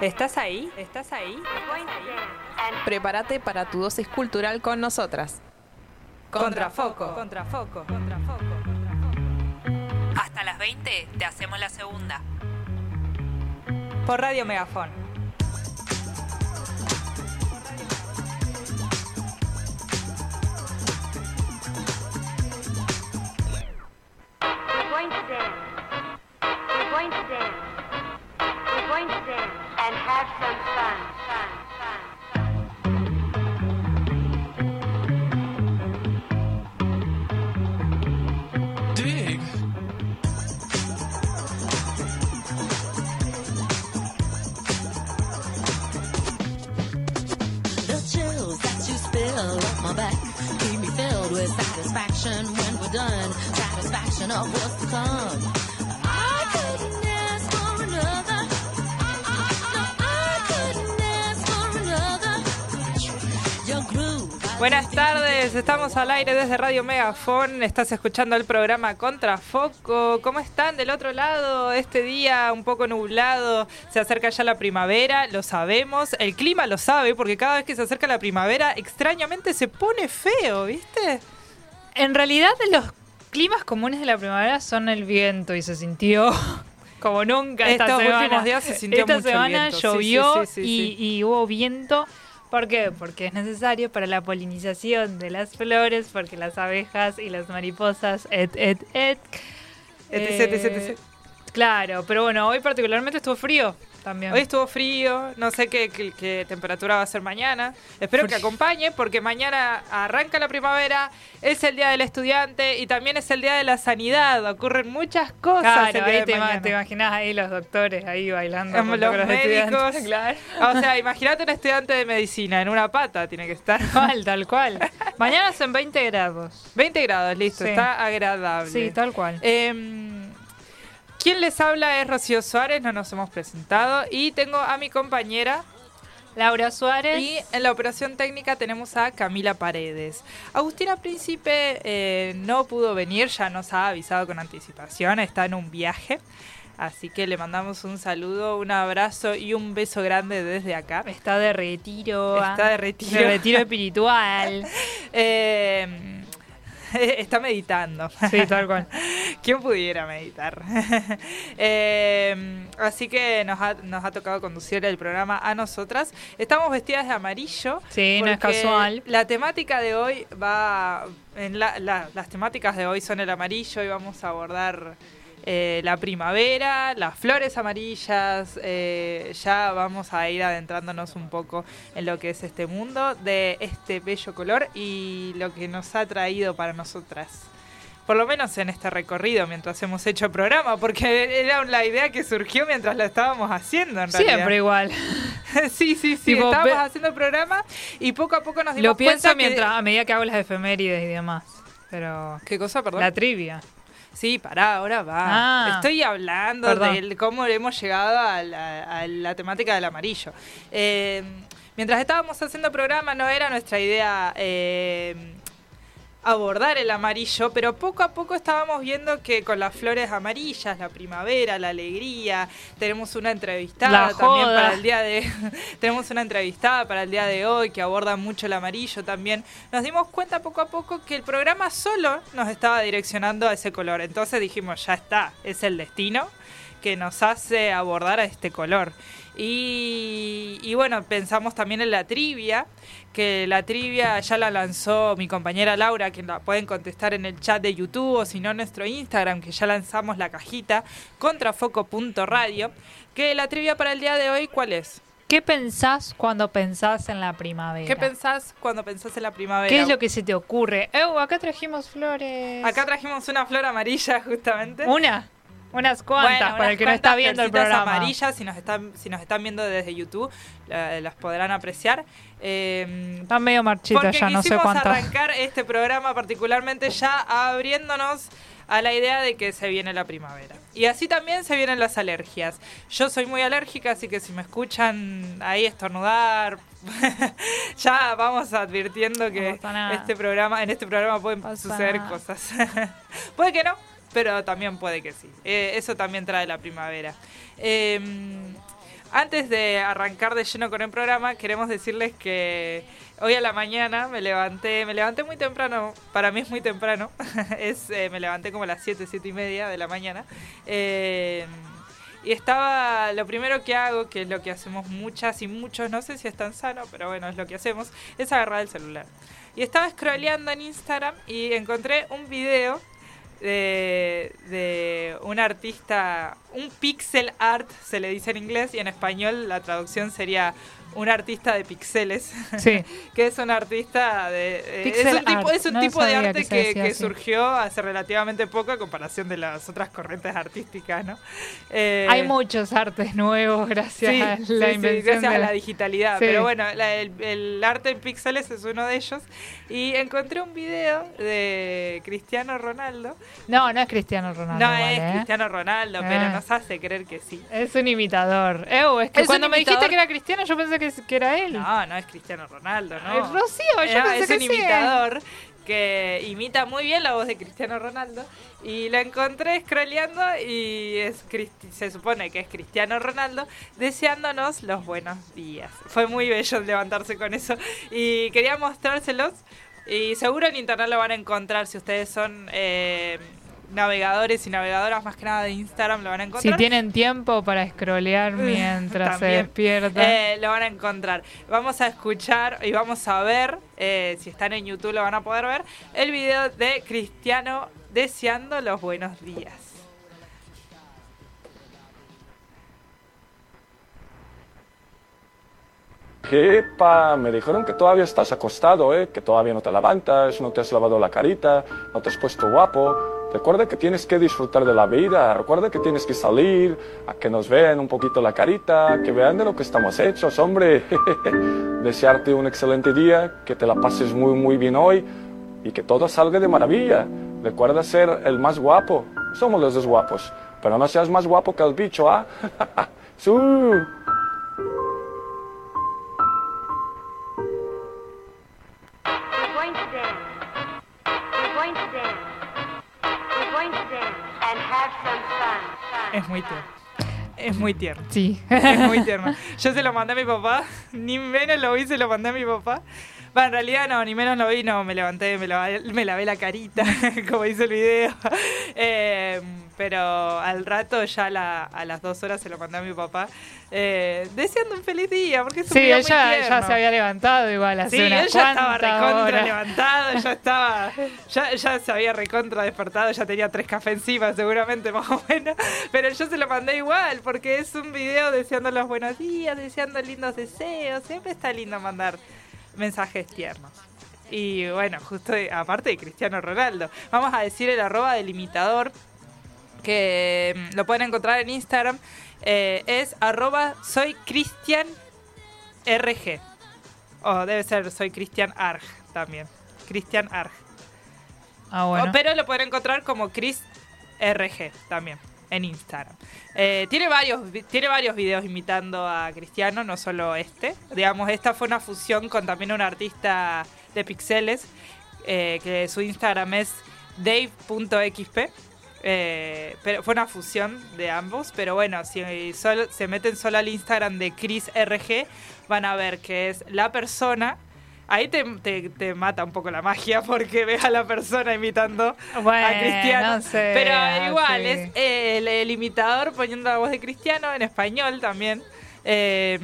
¿Estás ahí? ¿Estás ahí? Prepárate para tu dosis cultural con nosotras. Contrafoco. Contrafoco. Contrafoco. Hasta las 20 te hacemos la segunda. Por Radio Megafón. We're going to dance. We're going to dance. Join them and have some fun. fun, fun. Keep me filled with satisfaction when we're done. Satisfaction of what's to come. Buenas tardes, estamos al aire desde Radio Megafon. Estás escuchando el programa Contrafoco. ¿Cómo están del otro lado? Este día un poco nublado, se acerca ya la primavera, lo sabemos. El clima lo sabe porque cada vez que se acerca la primavera, extrañamente se pone feo, ¿viste? En realidad los climas comunes de la primavera son el viento y se sintió como nunca esta Estos semana. últimos días se sintió esta mucho semana viento. Llovió sí, sí, sí, y, sí. y hubo viento. ¿Por qué? Porque es necesario para la polinización de las flores, porque las abejas y las mariposas, et, et, et. Etc, etc, etc. Claro, pero bueno, hoy particularmente estuvo frío también. Hoy estuvo frío, no sé qué, qué- qué temperatura va a ser mañana. Espero que acompañe porque mañana arranca la primavera, es el Día del Estudiante y también es el Día de la Sanidad. Ocurren muchas cosas. Claro, ahí te, ima- te imaginas ahí los doctores ahí bailando. Junto Los con médicos. claro. O sea, imagínate un estudiante de medicina en una pata, tiene que estar. Tal, tal cual. Mañana son 20 grados. 20 grados, listo, Sí. está agradable. Sí, tal cual. Em, Quien les habla es Rocío Suárez, no nos hemos presentado. Y tengo a mi compañera Laura Suárez. Y en la operación técnica tenemos a Camila Paredes. Agustina Príncipe eh, no pudo venir, ya nos ha avisado con anticipación, está en un viaje. Así que le mandamos un saludo, un abrazo y un beso grande desde acá. Está de retiro. ah, Está de retiro. De retiro espiritual. Eh, está meditando. Sí, tal cual. ¿Quién pudiera meditar? Eh, así que nos ha, nos ha tocado conducir el programa a nosotras. Estamos vestidas de amarillo. Sí, no es casual. La temática de hoy va. En la- la- las temáticas de hoy son el amarillo y vamos a abordar eh, la primavera, las flores amarillas. eh, ya vamos a ir adentrándonos un poco en lo que es este mundo de este bello color y lo que nos ha traído para nosotras. Por lo menos en este recorrido mientras hemos hecho programa, porque era la idea que surgió mientras lo estábamos haciendo en realidad. Siempre igual. sí, sí, sí. Tipo, estábamos haciendo el programa y poco a poco nos dimos Lo pienso cuenta que- mientras, a medida que hago las efemérides y demás. Pero. ¿Qué cosa, perdón? La trivia. Sí, pará, ahora va. Ah. Estoy hablando de cómo hemos llegado a la, a la temática del amarillo. Eh, mientras estábamos haciendo programa, no era nuestra idea eh, abordar el amarillo, pero poco a poco estábamos viendo que con las flores amarillas, la primavera, la alegría, tenemos una entrevistada también para el día de tenemos una entrevistada para el día de hoy que aborda mucho el amarillo también. Nos dimos cuenta poco a poco que el programa solo nos estaba direccionando a ese color. Entonces dijimos, ya está, es el destino que nos hace abordar a este color. Y, y bueno, pensamos también en la trivia, que la trivia ya la lanzó mi compañera Laura, que la pueden contestar en el chat de YouTube o si no en nuestro Instagram, que ya lanzamos la cajita, contrafoco.radio. Que la trivia para el día de hoy, ¿cuál es? ¿Qué pensás cuando pensás en la primavera? ¿Qué pensás cuando pensás en la primavera? ¿Qué es lo que se te ocurre? ¡Oh, acá trajimos flores! Acá trajimos una flor amarilla justamente. ¿Una? Unas cuantas, Bueno, para el que no está viendo el programa. amarillas, si nos están, si nos están viendo desde YouTube, la- las podrán apreciar. Eh, Están medio marchitas ya, no sé quisimos cuántas. arrancar este programa particularmente ya abriéndonos a la idea de que se viene la primavera. Y así también se vienen las alergias. Yo soy muy alérgica, así que si me escuchan ahí estornudar, ya vamos advirtiendo que No este programa, en este programa pueden suceder nada. cosas. Puede que no, pero también puede que sí. Eh, eso también trae la primavera. Eh, antes de arrancar de lleno con el programa, queremos decirles que hoy a la mañana me levanté, me levanté muy temprano, para mí es muy temprano, es, eh, me levanté como a las 7, 7 y media de la mañana. Eh, y estaba, lo primero que hago, que es lo que hacemos muchas y muchos, no sé si es tan sano, pero bueno, es lo que hacemos, es agarrar el celular. Y estaba scrolleando en Instagram y encontré un video de, de un artista, un pixel art se le dice en inglés y en español la traducción sería un artista de pixeles, Sí. que es un artista de... eh, Pixel es un tipo, art, es un no tipo de arte que surgió hace relativamente poco a comparación de las otras corrientes artísticas, ¿no? Eh, Hay muchos artes nuevos gracias Sí, a la sí, invención gracias de a la la- digitalidad. Pero bueno, la- el, el arte en píxeles es uno de ellos. Y encontré un video de Cristiano Ronaldo. No, no es Cristiano Ronaldo. no igual, es ¿eh? Cristiano Ronaldo, Ah. pero nos hace creer que sí. Es un imitador. Ew, es que Es cuando me dijiste que era Cristiano, yo pensé que, que era él. No, no es Cristiano Ronaldo, Es no. Rocío, yo No, pensé es que un imitador que imita muy bien la voz de Cristiano Ronaldo y lo encontré scrolleando y es se supone que es Cristiano Ronaldo deseándonos los buenos días. Fue muy bello levantarse con eso y quería mostrárselos y seguro en internet lo van a encontrar si ustedes son eh, navegadores y navegadoras más que nada de Instagram lo van a Si encontrar. tienen tiempo para scrollear mientras se despiertan. Eh, lo van a encontrar. Vamos a escuchar y vamos a ver, eh, si están en YouTube lo van a poder ver, el video de Cristiano deseando los buenos días. Epa, me dijeron que todavía estás acostado, ¿eh? que todavía no te levantas, no te has lavado la carita, no te has puesto guapo. Recuerda que tienes que disfrutar de la vida, recuerda que tienes que salir, a que nos vean un poquito la carita, que vean de lo que estamos hechos, hombre. Desearte un excelente día, que te la pases muy, muy bien hoy y que todo salga de maravilla. Recuerda ser el más guapo, somos los dos guapos, pero no seas más guapo que el bicho, ¿ah? ¡Su! Es muy tierno. Es muy tierno. Sí. Es muy tierno. Yo se lo mandé a mi papá, ni menos lo vi, se lo mandé a mi papá. Va, en realidad no, ni menos lo vi, no, me levanté, me lavé, me lavé la carita, como dice el video. Eh, pero al rato, ya a la- a las dos horas, se lo mandé a mi papá, eh, deseando un feliz día, porque es un Sí, día él muy ya se había levantado igual hace Sí, estaba recontra levantado, ya estaba, ya, ya se había recontra despertado, ya tenía tres cafés encima seguramente más o menos, pero yo se lo mandé igual, porque es un video deseando los buenos días, deseando lindos deseos, siempre está lindo mandar mensajes tiernos. Y bueno, justo de- aparte de Cristiano Ronaldo, vamos a decir el arroba del imitador, que mm, lo pueden encontrar en Instagram, eh, es arroba soy Cristian RG. O debe ser soy Cristian Arg también. Cristian Arg. Ah, pero lo pueden encontrar como Chris RG también en Instagram. Eh, tiene varios tiene varios videos imitando a Cristiano, no solo este. Digamos, esta fue una fusión con también un artista de pixeles eh, que su Instagram es dave.xp. Eh, pero fue una fusión de ambos, pero bueno, si solo, se meten solo al Instagram de Chris RG, van a ver que es la persona. Ahí te, te- te mata un poco la magia porque ves a la persona imitando Bueno, a Cristiano. no sé, pero igual, sí. es el, el imitador poniendo la voz de Cristiano en español también. eh,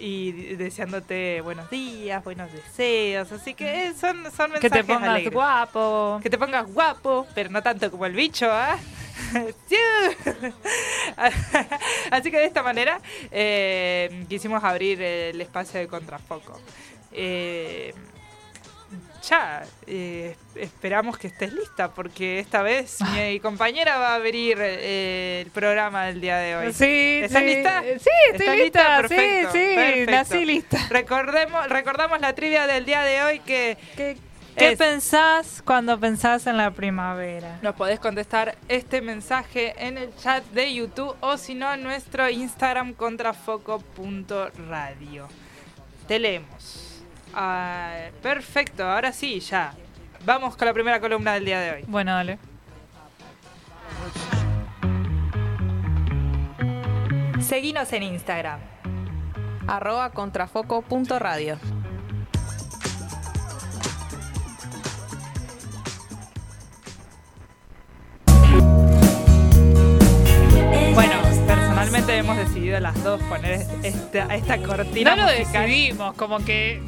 y deseándote buenos días, buenos deseos. Así que eh, son, son mensajes que te pongas alegres. guapo. Que te pongas guapo, pero no tanto como el bicho, ¿ah? Sí. Así que de esta manera eh, quisimos abrir el espacio de contrafoco. Eh, ya, eh, esperamos que estés lista, porque esta vez mi compañera va a abrir eh, el programa del día de hoy. Sí, ¿Estás sí. lista? Sí, estoy ¿Estás lista. Perfecto, sí, sí, perfecto. nací lista. Recordemos, recordamos la trivia del día de hoy que ¿Qué, qué Es- pensás cuando pensás en la primavera? Nos podés contestar este mensaje en el chat de YouTube o si no en nuestro Instagram contrafoco.radio. Te leemos. Ah, perfecto, ahora sí, ya. Vamos con la primera columna del día de hoy. Bueno, dale. Seguinos en Instagram. Contrafoco.radio. Bueno, personalmente hemos decidido las dos poner este, esta, cortina. No lo decidimos, como que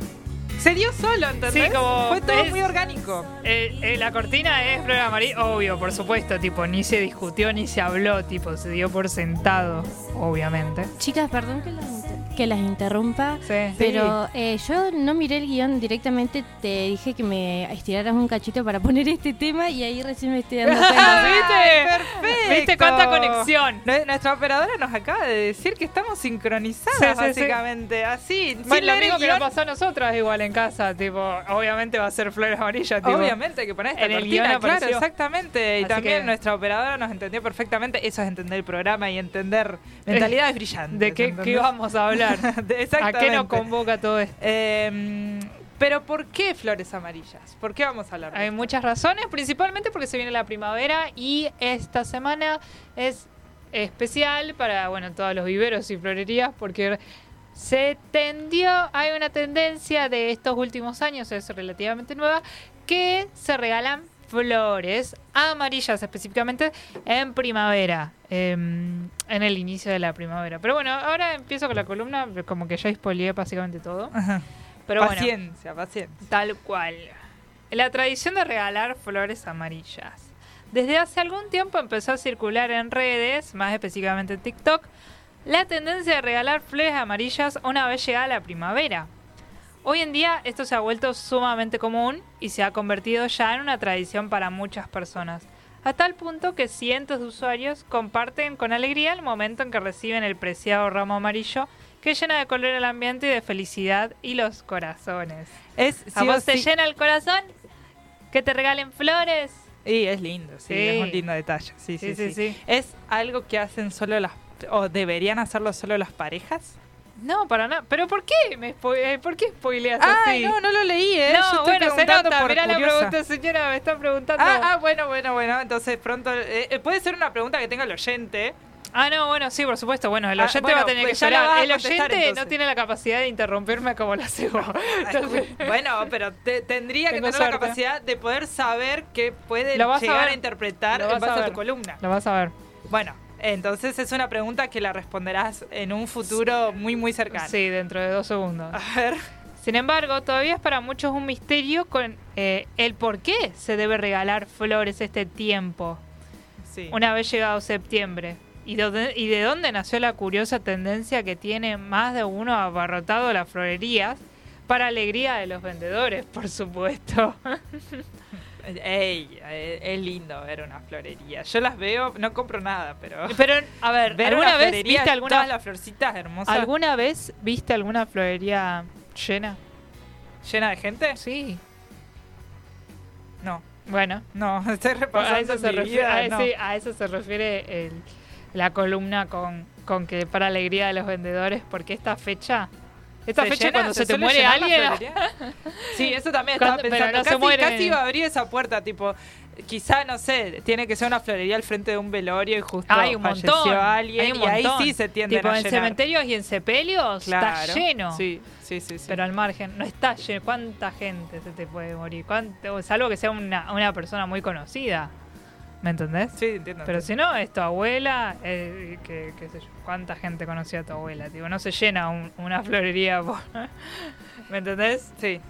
se dio solo, ¿entendés? Sí, como Fue todo es- muy orgánico. eh, eh, la cortina es Flor Amarilla, obvio, por supuesto, tipo, ni se discutió ni se habló, tipo, se dio por sentado, obviamente. Chicas, perdón que las, inter- que las interrumpa, Sí. pero eh, yo no miré el guion directamente, te dije que me estiraras un cachito para poner este tema y ahí recién me estoy dando cuenta. ¿Viste? Perfecto. ¿Viste cuánta conexión? Nue- Nuestra operadora nos acaba de decir que estamos sincronizadas, Sí, sí, sí. básicamente. Así, sin Bueno, lo leer el mismo que nos pasó a nosotras igual en casa, tipo, obviamente va a ser flores amarillas, tipo. Obviamente hay que poner esta en el guion claro, exactamente. Y Así también que- nuestra operadora nos entendió perfectamente. Eso es entender el programa y entender mentalidades brillantes. ¿De qué, qué vamos a hablar? De- ¿A Exactamente. qué nos convoca todo esto? Eh, pero ¿por qué flores amarillas? ¿Por qué vamos a hablar de Hay esto? muchas razones, principalmente porque se viene la primavera y esta semana es especial para bueno todos los viveros y florerías porque se tendió, hay una tendencia de estos últimos años, es relativamente nueva, que se regalan flores amarillas específicamente en primavera, em, en el inicio de la primavera. Pero bueno, ahora empiezo con la columna, como que ya spoileé básicamente todo. Ajá. Pero bueno, paciencia, paciencia. Tal cual. La tradición de regalar flores amarillas. Desde hace algún tiempo empezó a circular en redes, más específicamente en TikTok, la tendencia de regalar flores amarillas una vez llegada la primavera. Hoy en día esto se ha vuelto sumamente común y se ha convertido ya en una tradición para muchas personas, a tal punto que cientos de usuarios comparten con alegría el momento en que reciben el preciado ramo amarillo que llena de color el ambiente y de felicidad y los corazones. Es, ¿A sí vos te llena el corazón? ¿Que te regalen flores? Y es lindo, sí, Sí. es un lindo detalle. Sí, sí, sí. ¿Es algo que hacen solo las... o deberían hacerlo solo las parejas? No, para nada. ¿Pero por qué? Me eh, ¿Por qué spoileas Ay, así? no, no lo leí, ¿eh? Yo No, estoy bueno, se nota. Mirá la pregunta, señora, me está preguntando. Ah, ah, bueno, bueno, bueno. Entonces pronto... eh, eh, puede ser una pregunta que tenga el oyente. Ah, no, bueno, sí, por supuesto. Bueno, el Ah, oyente bueno, va a tener pues que esperar. a El oyente no tiene la capacidad de interrumpirme como la hace vos. Entonces, Bueno, pero te- tendría que tener la capacidad de poder saber qué puede a llegar a, interpretar en a base a, ver. tu columna. lo vas a ver. Bueno, entonces es una pregunta que la responderás en un futuro muy, muy cercano. Sí, dentro de dos segundos. A ver. Sin embargo, todavía es para muchos un misterio con eh, el por qué se debe regalar flores este tiempo. Sí. una vez llegado septiembre. ¿Y de, dónde- ¿Y de dónde nació la curiosa tendencia que tiene más de uno abarrotado las florerías? Para alegría de los vendedores, por supuesto. Ey, eh, es lindo ver una florería. Yo las veo, no compro nada, pero. Pero, a ver, ver ¿alguna una vez viste alguna, las florcitas hermosas alguna vez viste alguna florería llena? llena de gente? Sí. No, Bueno, no, estoy repasando a eso, se refiere, vida, a, no. ese- a eso se refiere el- la columna con, con que para alegría de los vendedores, porque esta fecha, esta ¿Se fecha llena? cuando se, te muere alguien, florería? Sí, eso también estaba Cuando- pensando. no se casi, mueren. casi iba a abrir esa puerta, tipo, quizá, no sé, tiene que ser una florería al frente de un velorio y justo Hay un falleció montón. alguien hay un y ahí montón. sí se tienden tipo, a en llenar. cementerios y en sepelios Claro. está lleno. Sí, sí, sí. sí. Pero al margen, no está lleno. ¿Cuánta gente se te puede morir? ¿Cuánto- salvo que sea una, una persona muy conocida. ¿Me entendés? sí, entiendo. Pero si no, es tu abuela, eh, que, sé yo, ¿cuánta gente conocía a tu abuela? Tipo, no se llena un- una florería. por- ¿Me entendés? Sí.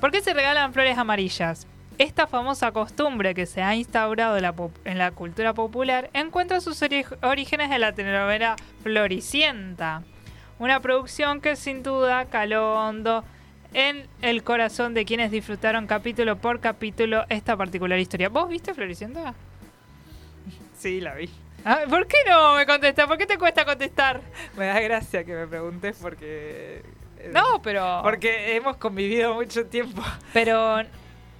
¿Por qué se regalan flores amarillas? Esta famosa costumbre que se ha instaurado en la, pop- en la cultura popular encuentra sus ori- orígenes en la telenovela Floricienta, una producción que sin duda caló hondo en el corazón de quienes disfrutaron capítulo por capítulo esta particular historia. ¿Vos viste Floricienta? Sí, la vi. Ah, ¿Por qué no me contestas? ¿Por qué te cuesta contestar? Me da gracia que me preguntes porque. eh, No, pero... Porque hemos convivido mucho tiempo. Pero...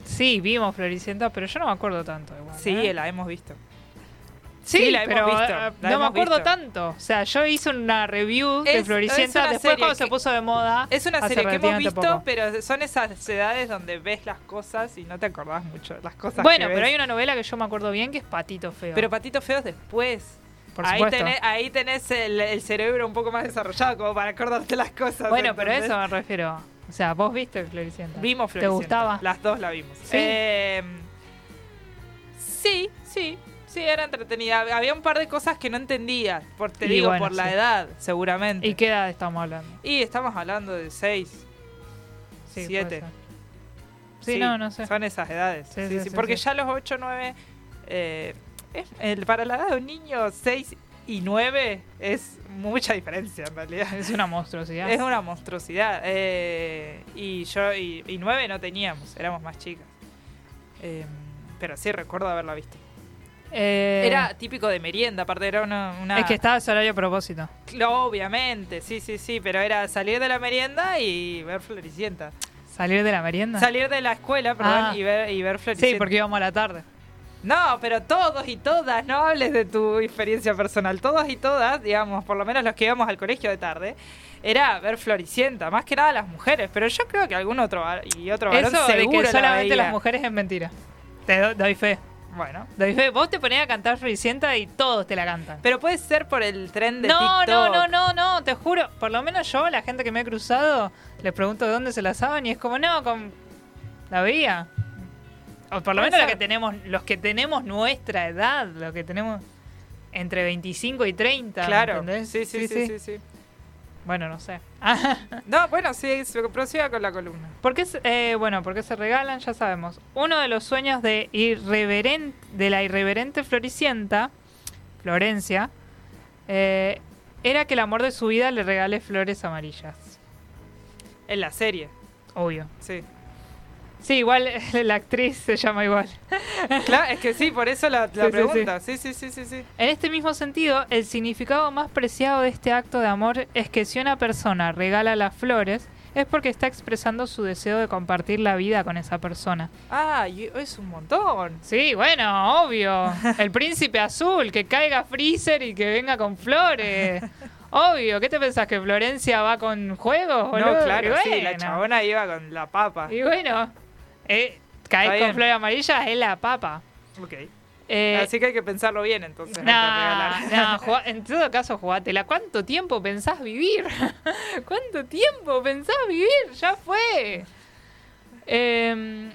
Sí, vimos Floricienta, pero yo no me acuerdo tanto. Igual, Sí, ¿eh? la hemos visto. Sí, Sí, la hemos pero visto, eh, la no me hemos acuerdo visto. tanto. O sea, yo hice una review de Es- Floricienta es después cuando se puso de moda. Es una serie que hemos visto, poco. pero son esas edades donde ves las cosas y no te acordás mucho de las cosas Bueno, que pero ves. hay una novela que yo me acuerdo bien que es Patito Feo. Pero Patitos Feos después. por ahí, tenés, ahí tenés el, el cerebro un poco más desarrollado como para acordarte las cosas. Bueno, pero a eso me refiero. O sea, vos viste Floricienta. Vimos ¿Te Floricienta. gustaba? Las dos la vimos. Sí. Eh, sí, sí. Sí, era entretenida. Había un par de cosas que no entendía. Por, te Y digo, bueno, por la sí. edad, seguramente. ¿Y qué edad estamos hablando? Y estamos hablando de 6, Sí, 7. puede ser. Sí, no, no sé. Son esas edades. Sí, Sí, sí, sí, sí, porque ya los 8, 9. Eh, el- para la edad de un niño, 6 y 9 es mucha diferencia en realidad. Es una monstruosidad. Es una monstruosidad. eh, y yo y, y 9 no teníamos, éramos más chicas. Eh, pero sí recuerdo haberla visto. Eh, Era típico de merienda, aparte era una... una- Es que estaba ese horario a propósito. Claro, Obviamente, sí, sí, sí, pero era salir de la merienda y ver Floricienta. ¿Salir de la merienda? Salir de la escuela, perdón, Ah. y ver, y ver Floricienta. Sí, porque íbamos a la tarde. No, pero todos y todas, no hables de tu experiencia personal. Todos y todas, digamos, por lo menos los que íbamos al colegio de tarde, era ver Floricienta, más que nada las mujeres, pero yo creo que algún otro y otro varón Eso de seguro que la solamente veía. las mujeres es mentira. Te do- doy fe. Bueno, fe. Vos te ponés a cantar Floricienta y todos te la cantan. pero puede ser por el tren de No, TikTok. no, no, no, no, te juro. Por lo menos yo, la gente que me he cruzado, les pregunto de dónde se la saben y es como, no, con la veía. O por lo menos la que tenemos, los que tenemos nuestra edad, los que tenemos entre 25 y 30. Claro, sí sí, sí, sí. Bueno, no sé. No, bueno, sí, se prosiga con la columna. ¿Por qué, se- eh, bueno, ¿por qué se regalan? Ya sabemos. Uno de los sueños de, de la irreverente Floricienta, Florencia, eh, era que el amor de su vida le regale flores amarillas. En la serie, Obvio. sí. Sí, igual la actriz se llama igual. Claro, es que sí, por eso la, la Sí, sí, pregunta. Sí, sí, sí, sí, sí. En este mismo sentido, el significado más preciado de este acto de amor es que si una persona regala las flores, es porque está expresando su deseo de compartir la vida con esa persona. Ah, y es un montón. Sí, bueno, obvio. El príncipe azul, que caiga Freezer y que venga con flores. Obvio, ¿qué te pensás? ¿Que Florencia va con juegos? boludo? No, claro, Y sí, la bueno. chabona iba con la papa. Y bueno, eh, caer Está con flores amarillas es la papa. Ok. Eh, Así que hay que pensarlo bien entonces. no, no, jugá- en todo caso, jugátela. ¿Cuánto tiempo pensás vivir? ¿Cuánto tiempo pensás vivir? Ya fue. Eh,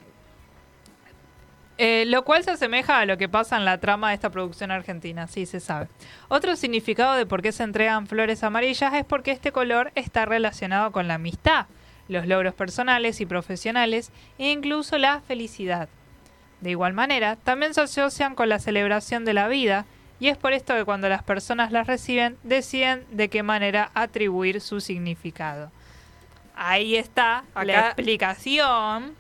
eh, lo cual se asemeja a lo que pasa en la trama de esta producción argentina, sí se sabe. Otro significado de por qué se entregan flores amarillas es porque este color está relacionado con la amistad, los logros personales y profesionales e incluso la felicidad. De igual manera, también se asocian con la celebración de la vida y es por esto que cuando las personas las reciben deciden de qué manera atribuir su significado. Ahí está la explicación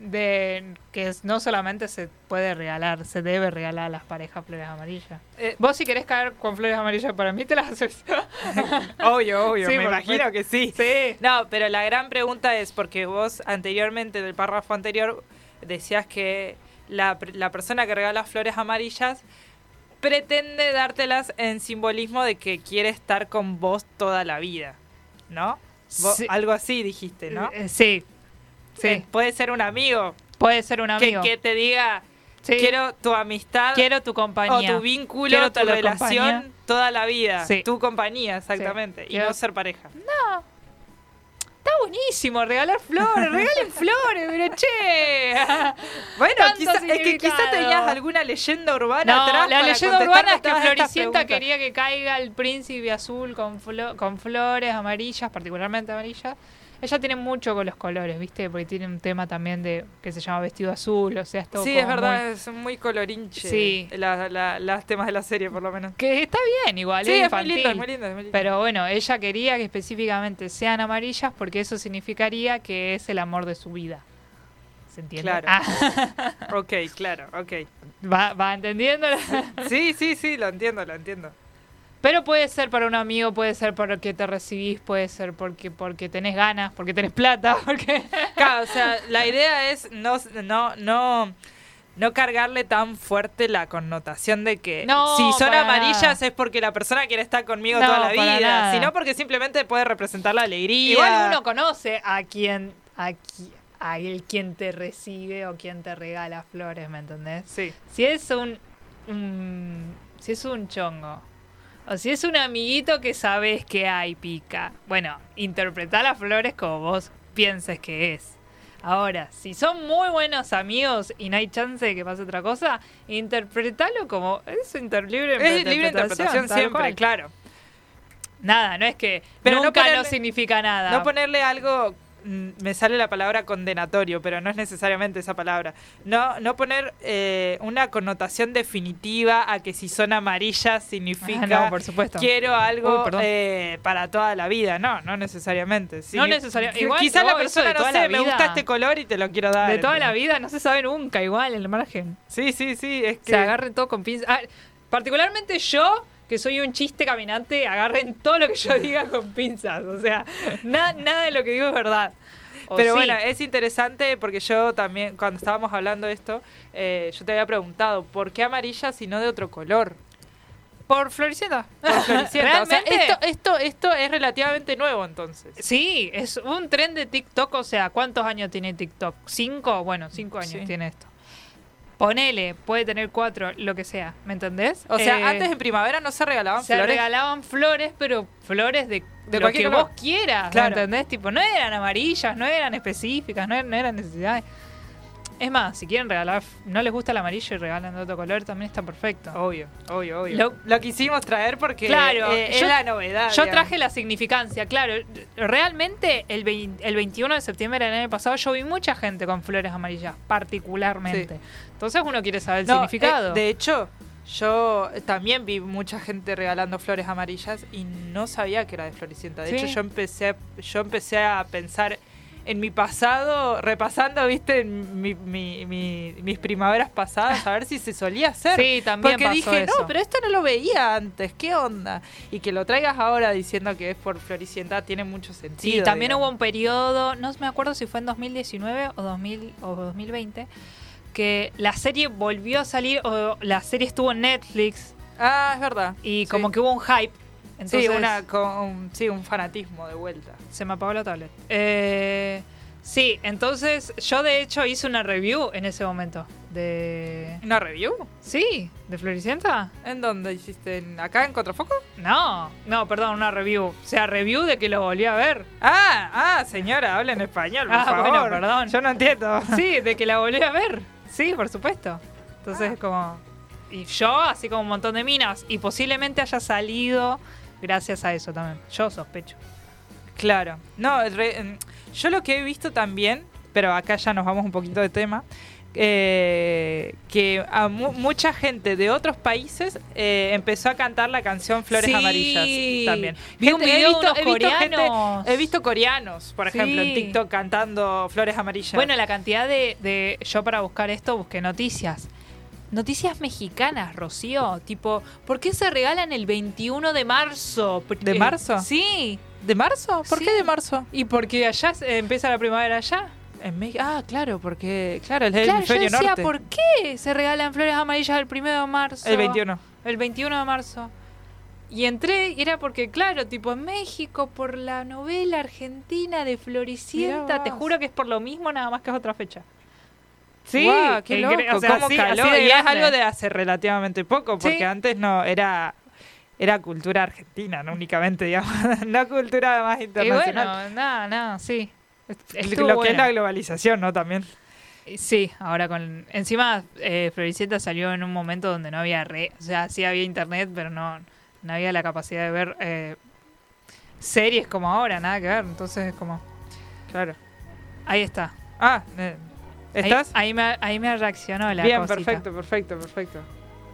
de que no solamente se puede regalar, se debe regalar a las parejas flores amarillas. Eh, Vos si querés caer con flores amarillas para mí te las haces. obvio, obvio, Sí, me imagino que sí. sí. No, pero la gran pregunta es porque vos anteriormente, del párrafo anterior, decías que la, la persona que regala flores amarillas pretende dártelas en simbolismo de que quiere estar con vos toda la vida, ¿no? Vos- Sí. Algo así dijiste, ¿no? Eh, sí. Sí. Eh, Puede ser un amigo, Puede ser un amigo. que te diga, Sí. quiero tu amistad Quiero tu o compañía. tu vínculo, Quiero tu tu relación compañía. toda la vida. Sí. Tu compañía, exactamente. Y Quiero- no ser pareja. Está buenísimo regalar flores, regalen flores, pero che. Bueno, quizá- es que quizá significado. tenías alguna leyenda urbana No, atrás la leyenda urbana es que Floricienta quería que caiga el príncipe azul con, flo- con flores amarillas, particularmente amarillas. Ella tiene mucho con los colores, ¿viste? Porque tiene un tema también de que se llama vestido azul, o sea, es todo Sí, como es verdad, muy- es muy colorinche. Sí. la- la- las temas de la serie, por lo menos. Que está bien igual, Sí, es es muy infantil. lindo, es muy lindo. es muy lindo. Pero bueno, ella quería que específicamente sean amarillas porque eso significaría que es el amor de su vida. ¿Se entiende? Claro. Ah, Ok, claro, ok. ¿va, va entendiendo? Sí, sí, sí, lo entiendo, lo entiendo. Pero puede ser para un amigo, puede ser porque te recibís, puede ser porque porque tenés ganas, porque tenés plata, porque Claro, o sea, la idea es no, no, no, no cargarle tan fuerte la connotación de que No, si son amarillas nada. es porque la persona quiere estar conmigo No, toda la vida, sino porque simplemente puede representar la alegría. igual uno conoce a quien a, qui- a el quien te recibe o quien te regala flores, ¿me entendés? Sí. Si es un, un- si es un chongo O si es un amiguito que sabes que hay pica. Bueno, interpretá las flores como vos pienses que es. Ahora, si son muy buenos amigos y no hay chance de que pase otra cosa, interpretalo como es inter- libre Es libre interpretación siempre, cual. claro. Nada, no es que Pero no nunca no, ponerle- significa nada. No ponerle algo, me sale la palabra condenatorio, pero no es necesariamente esa palabra. No, no poner eh, una connotación definitiva a que si son amarillas significa Ah, no, por supuesto. quiero algo Uy, eh, para toda la vida. No, no necesariamente. Sí, No necesaria- qui- igual, Quizás la persona, no sé, me gusta este color y te lo quiero dar. de toda la vida no se sabe nunca igual el margen. Sí, sí, sí, es que... Se agarren todo con pinzas. Ah, particularmente yo, que soy un chiste caminante, agarren todo lo que yo diga con pinzas. O sea, na- nada de lo que digo es verdad. O Pero sí. bueno, es interesante porque yo también, cuando estábamos hablando de esto, eh, yo te había preguntado, ¿por qué amarilla si no de otro color? por Floricienta. Por Floricienta. O sea, Realmente, esto, esto, esto es relativamente nuevo entonces. Sí, es un tren de TikTok. O sea, ¿cuántos años tiene TikTok? ¿Cinco? Bueno, cinco años Sí. tiene esto. Ponele, puede tener cuatro, lo que sea. ¿Me entendés? O sea, Eh, antes en primavera no se regalaban se flores. regalaban flores, pero flores de, De lo cualquier que color. vos quieras, Claro. ¿me entendés? Tipo, no eran amarillas, no eran específicas, no eran, no eran necesidades. Es más, si quieren regalar, no les gusta el amarillo y regalan de otro color, también está perfecto. Obvio, obvio, obvio. Lo- Lo, quisimos traer porque Claro, eh, es yo- la novedad. Yo digamos. traje la significancia, claro. Realmente el, vein- el 21 de septiembre del año pasado yo vi mucha gente con flores amarillas, particularmente. Entonces uno quiere saber el No, significado. eh, de hecho, yo también vi mucha gente regalando flores amarillas y no sabía que era de Floricienta. De Sí. hecho, yo empecé, yo empecé a pensar en mi pasado, repasando, viste, en mi- mi- mi- mis primaveras pasadas, a ver si se solía hacer. Sí, también Porque pasó dije, eso. no, pero esto no lo veía antes, ¿qué onda? Y que lo traigas ahora diciendo que es por Floricienta tiene mucho sentido. Sí, también digamos. hubo un periodo, no me acuerdo si fue en 2019 o, 2000, o 2020, que la serie volvió a salir, o la serie estuvo en Netflix Ah, es verdad. y Sí. como que hubo un hype. Entonces, sí, una, con, sí, un fanatismo de vuelta. Se me apagó la tablet. Eh, sí, entonces yo de hecho hice una review en ese momento de... ¿Una review? Sí, de Floricienta. ¿En dónde hiciste? ¿En- ¿Acá en Contrafoco? No, no, perdón, una review. O sea, review de que lo volví a ver. Ah, ah, señora, habla en español, por Ah, favor. bueno, perdón. Yo no entiendo. Sí, de que la volví a ver. Sí, por supuesto. Entonces, como. Y yo, así como un montón de minas. Y posiblemente haya salido gracias a eso también. Yo sospecho. Claro. No, re- yo lo que he visto también, pero acá ya nos vamos un poquito de tema, eh, que a mu- mucha gente de otros países eh, empezó a cantar la canción Flores Sí. Amarillas también. Vi un video he visto gente- he visto coreanos, por Sí. ejemplo, en TikTok cantando Flores Amarillas. Bueno, la cantidad de, de- Yo para buscar esto busqué noticias. Noticias mexicanas, Rocío. Tipo, ¿por qué se regalan el 21 de marzo? ¿De Eh, marzo? Sí. ¿De marzo? ¿Por Sí. qué de marzo? ¿Y porque allá empieza la primavera allá? En México. Ah, claro, porque. Claro, el Claro, yo hemisferio decía, norte. ¿por qué se regalan flores amarillas el primero de marzo? El 21. El 21 de marzo. Y entré y era porque, claro, tipo en México, por la novela argentina de Floricienta, te juro que es por lo mismo, nada más que es otra fecha. Guau, qué que loco, o sea, cómo así- caló. así de y es algo de hace relativamente poco, porque Sí. antes no era era cultura argentina, no únicamente, digamos, no cultura más Y internacional. bueno, nada, nada, sí. Est- lo estuvo que es la globalización, ¿no? También. Y Sí, ahora con... Encima, eh, Floricienta salió en un momento donde no había red, o sea, sí había internet, pero no, no había la capacidad de ver eh, series como ahora, nada que ver. Entonces es como... Claro. Ahí está. Ah, eh, ¿estás? Ahí, me, ahí me reaccionó la Bien, cosita. perfecto, perfecto, perfecto.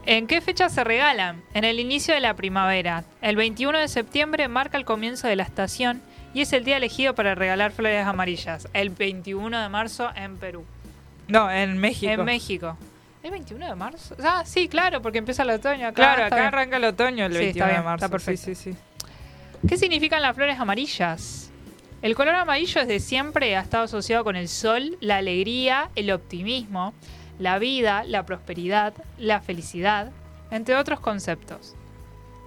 ¿En qué fecha se regalan? En el inicio de la primavera. El 21 de septiembre marca el comienzo de la estación y es el día elegido para regalar flores amarillas. El 21 de marzo en Perú. No, en México. En México. ¿El 21 de marzo? Ah, sí, claro, porque empieza el otoño. Acá, Claro, acá bien. arranca el otoño el Sí, 21 está bien, de marzo. está perfecto. Sí, sí, sí. ¿Qué significan las flores amarillas? El color amarillo desde siempre ha estado asociado con el sol, la alegría, el optimismo, la vida, la prosperidad, la felicidad, entre otros conceptos,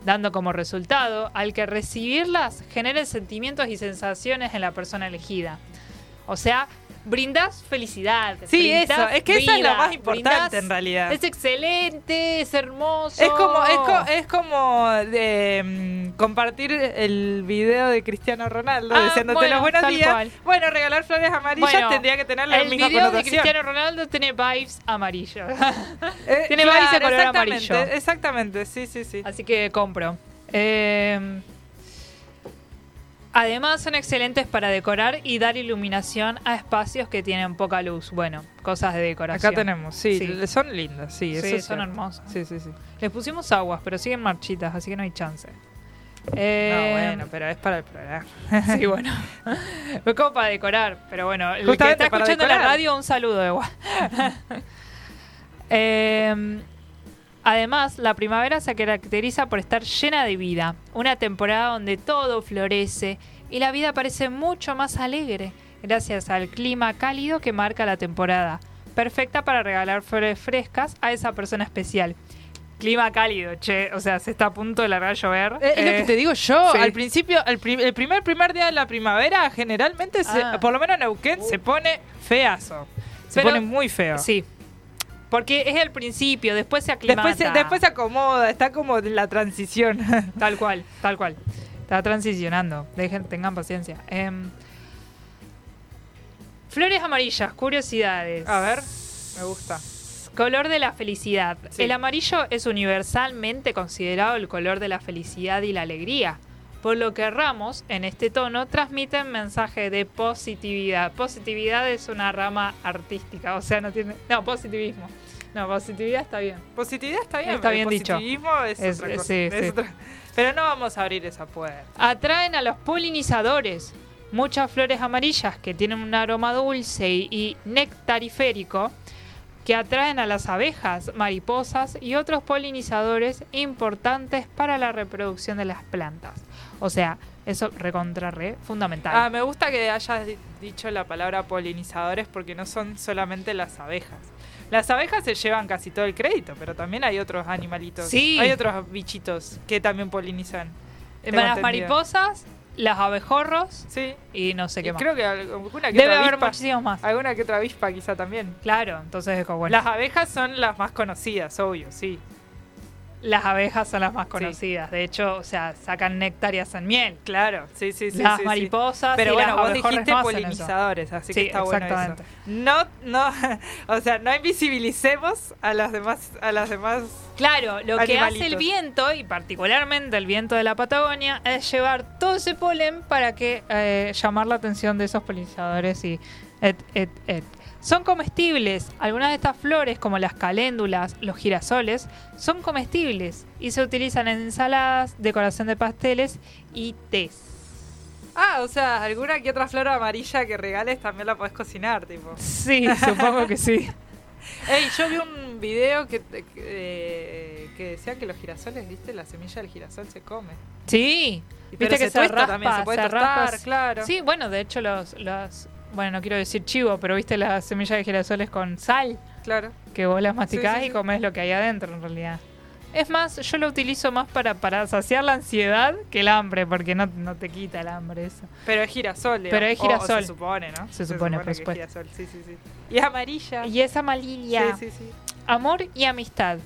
dando como resultado al que recibirlas generen sentimientos y sensaciones en la persona elegida. O sea, brindás felicidad. Sí, eso, es que eso es lo vida, más importante, en realidad. Es excelente, es hermoso. Es como, es, co- es como de, mm, compartir el video de Cristiano Ronaldo Ah, diciéndote bueno, los buenos días. cual. Bueno, regalar flores amarillas Bueno, tendría que tener la el misma video de. Cristiano Ronaldo tiene vibes amarillos. Eh, tiene claro, vibes de color exactamente, amarillo. Exactamente, sí, sí, sí. Así que compro. Eh, además son excelentes para decorar y dar iluminación a espacios que tienen poca luz. Bueno, cosas de decoración. Acá tenemos, sí, Sí. son lindas, sí, eso Sí, es son cierto. hermosas. Sí, sí, sí. Les pusimos aguas, pero siguen marchitas, así que no hay chance. No, Eh, bueno, pero es para el programa. Sí, bueno. Fue como para decorar, pero bueno, el que Justamente está para escuchando la decorar. radio, un saludo igual. Eh, además, la primavera se caracteriza por estar llena de vida, una temporada donde todo florece y la vida parece mucho más alegre gracias al clima cálido que marca la temporada, perfecta para regalar flores frescas a esa persona especial. Clima cálido, che, o sea, se está a punto de largar a llover. Eh, es lo Eh, que te digo yo, sí. al principio, al pri- el primer primer día de la primavera, generalmente, se- Ah. por lo menos en Neuquén, se pone feazo. Se Pero- pone muy feo. Sí. Porque es el principio, después se aclimata. Después se, después se acomoda, está como en la transición. Tal cual, tal cual. Está transicionando. Dejen, tengan paciencia. Em, flores amarillas, curiosidades. A ver, me gusta. Color de la felicidad. Sí. El amarillo es universalmente considerado el color de la felicidad y la alegría. Por lo que ramos en este tono transmiten mensaje de positividad. Positividad es una rama artística, o sea, no tiene. No, positivismo. No, positividad está bien. Positividad está bien. Está bien dicho. positivismo es, Es- otra cosa, sí, es sí. otra- Pero no vamos a abrir esa puerta. Atraen a los polinizadores. Muchas flores amarillas que tienen un aroma dulce y, y nectariférico que atraen a las abejas, mariposas y otros polinizadores importantes para la reproducción de las plantas. O sea, eso recontra re fundamental. Ah, me gusta que hayas di- dicho la palabra polinizadores porque no son solamente las abejas. Las abejas se llevan casi todo el crédito, pero también hay otros animalitos. Sí. Hay otros bichitos que también polinizan. Eh, las mariposas, las abejorros Sí. y no sé Y qué más. creo que alguna que Debe otra haber avispa, muchísimos más. alguna que otra avispa quizá también. Claro, entonces es como bueno. Las abejas son las más conocidas, obvio, sí. Las abejas son las más conocidas. De hecho, o sea, sacan néctar y hacen miel. Claro, sí, sí, sí. las sí, sí. mariposas Pero y bueno, las vos dijiste no polinizadores, así Sí, que está bueno eso. No, no, o sea, no invisibilicemos a las demás, a las demás. Claro, lo que hace el viento, y particularmente el viento de la Patagonia, es llevar todo ese polen para que eh, llamar la atención de esos polinizadores y et, et, et. Son comestibles. Algunas de estas flores, como las caléndulas, los girasoles, son comestibles y se utilizan en ensaladas, decoración de pasteles y tés. Ah, o sea, alguna que otra flor amarilla que regales también la podés cocinar, tipo. Sí, supongo que sí. Ey, yo vi un video que, que, eh, que decía que los girasoles, viste, la semilla del girasol se come. Sí. Y Viste que se raspa, también, se puede se tostar, raspa. claro. Sí, bueno, de hecho los, los bueno, no quiero decir chivo, pero viste las semillas de girasoles con sal, Claro. que vos las masticás Sí, sí, y sí. comes lo que hay adentro en realidad. Es más, yo lo utilizo más para, para saciar la ansiedad que el hambre, porque no, no te quita el hambre eso. Pero es girasol, Pero es O- o girasol. se supone, ¿no? Se supone, por que es supuesto. girasol, sí, sí, sí. Y es amarilla. Y es amarilla. Sí, sí, sí. Amor y amistad.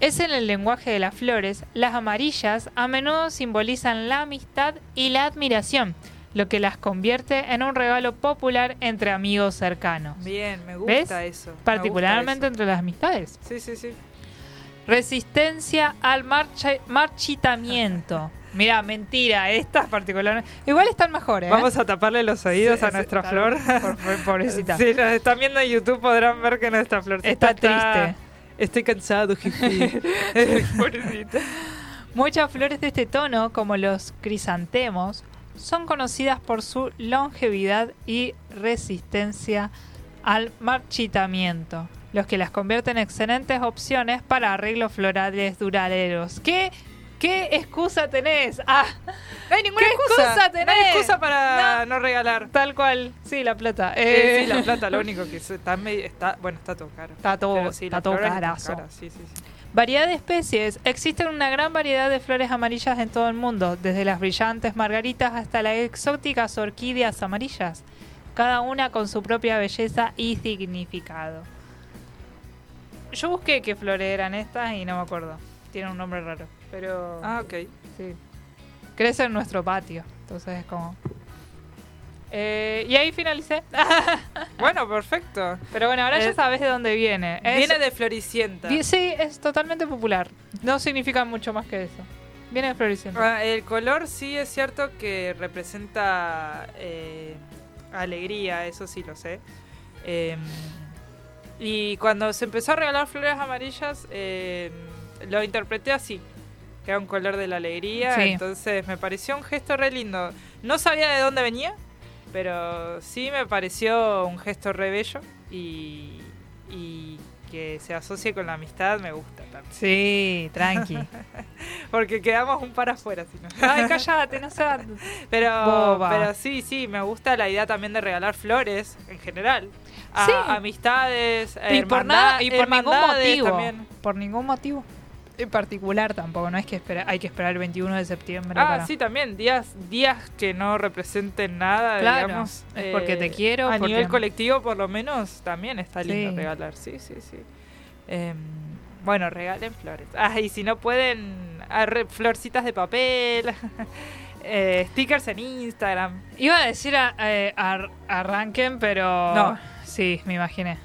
Es en el lenguaje de las flores, las amarillas a menudo simbolizan la amistad y la admiración, lo que las convierte en un regalo popular entre amigos cercanos. Bien, me ¿Ves? gusta eso. me Particularmente gusta entre las amistades. eso. Sí, sí, sí. Resistencia al marcha- marchitamiento. Mira, mentira, estas particularmente. Igual están mejores. ¿eh? Vamos a taparle los oídos Sí, a nuestra flor. Por- por- pobrecita. Si nos están viendo en YouTube podrán ver que nuestra florcita Está triste. Estoy cansado, jefe. Pobrecita. Muchas flores de este tono, como los crisantemos, son conocidas por su longevidad y resistencia al marchitamiento, los que las convierten en excelentes opciones para arreglos florales duraderos. ¿Qué, qué excusa tenés? Ah, No hay ninguna ¿Qué excusa. excusa No hay tenés? excusa para no, regalar. tal cual. Sí, la plata. Eh, Eh, sí, la plata, lo único que se- está, medio- está bueno, está todo caro. Está todo- sí, está todo carazo. Sí, sí, sí. Variedad de especies. Existen una gran variedad de flores amarillas en todo el mundo, desde las brillantes margaritas hasta las exóticas orquídeas amarillas. cada una con su propia belleza y significado. Yo busqué qué flores eran estas y no me acuerdo. Tienen un nombre raro, pero Ah, ok. sí. Crece en nuestro patio, entonces es como... Eh, y ahí finalicé. Bueno, perfecto. Pero bueno, ahora ya Eh, sabes de dónde viene. Es- Viene de Floricienta. Sí, es totalmente popular. No significa mucho más que eso. Viene de Floricienta. Ah, El color sí es cierto que representa eh, alegría, eso sí lo sé. Eh, y cuando se empezó a regalar flores amarillas, eh, lo interpreté así, que era un color de la alegría. Sí. Entonces me pareció un gesto re lindo. No sabía de dónde venía, pero sí me pareció un gesto re bello y, y que se asocie con la amistad me gusta también. Sí, tranqui. Porque quedamos un par afuera, si no. Ay, cállate, no seas... Pero, Boba. pero sí, sí, me gusta la idea también de regalar flores en general. A Sí. amistades, Y por nada, y por ningún motivo. también. Por ningún motivo. En particular tampoco, no es que espera, hay que esperar el 21 de septiembre Ah, para... sí, también. Días, días que no representen nada, Claro, digamos. eh, es porque te quiero, A porque- nivel colectivo, por lo menos, también está lindo Sí. regalar. Sí, sí, sí. Em, bueno, regalen flores. Ah, y si no pueden, arre- florcitas de papel, eh, stickers en Instagram. Iba a decir a- eh, ar- arranquen, pero... No. Sí, me imaginé.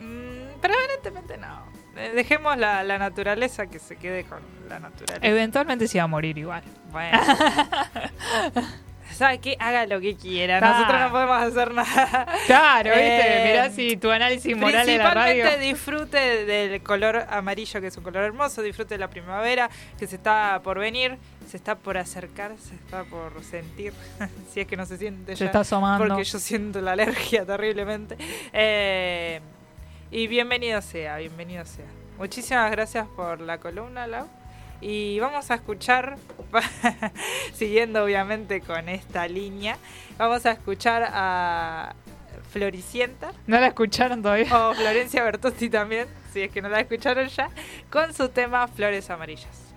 Mm, pero evidentemente no. Eh, Dejemos la, la naturaleza que se quede con la naturaleza. Eventualmente se iba a morir igual. Bueno. ¿Sabe qué? Haga lo que quiera. Ah. Nosotros no podemos hacer nada. Claro, ¿viste? Eh, Mirá si tu análisis moral de la radio... Principalmente disfrute del color amarillo, que es un color hermoso. Disfrute de la primavera, que se está por venir, se está por acercar, se está por sentir. si es que no se siente Se ya. está asomando. Porque yo siento la alergia terriblemente. Eh, y bienvenido sea, bienvenido sea. Muchísimas gracias por la columna, Lau. Y vamos a escuchar, siguiendo obviamente con esta línea, vamos a escuchar a Floricienta ¿No la escucharon todavía? o Florencia Bertotti también, si es que no la escucharon ya, con su tema Flores Amarillas.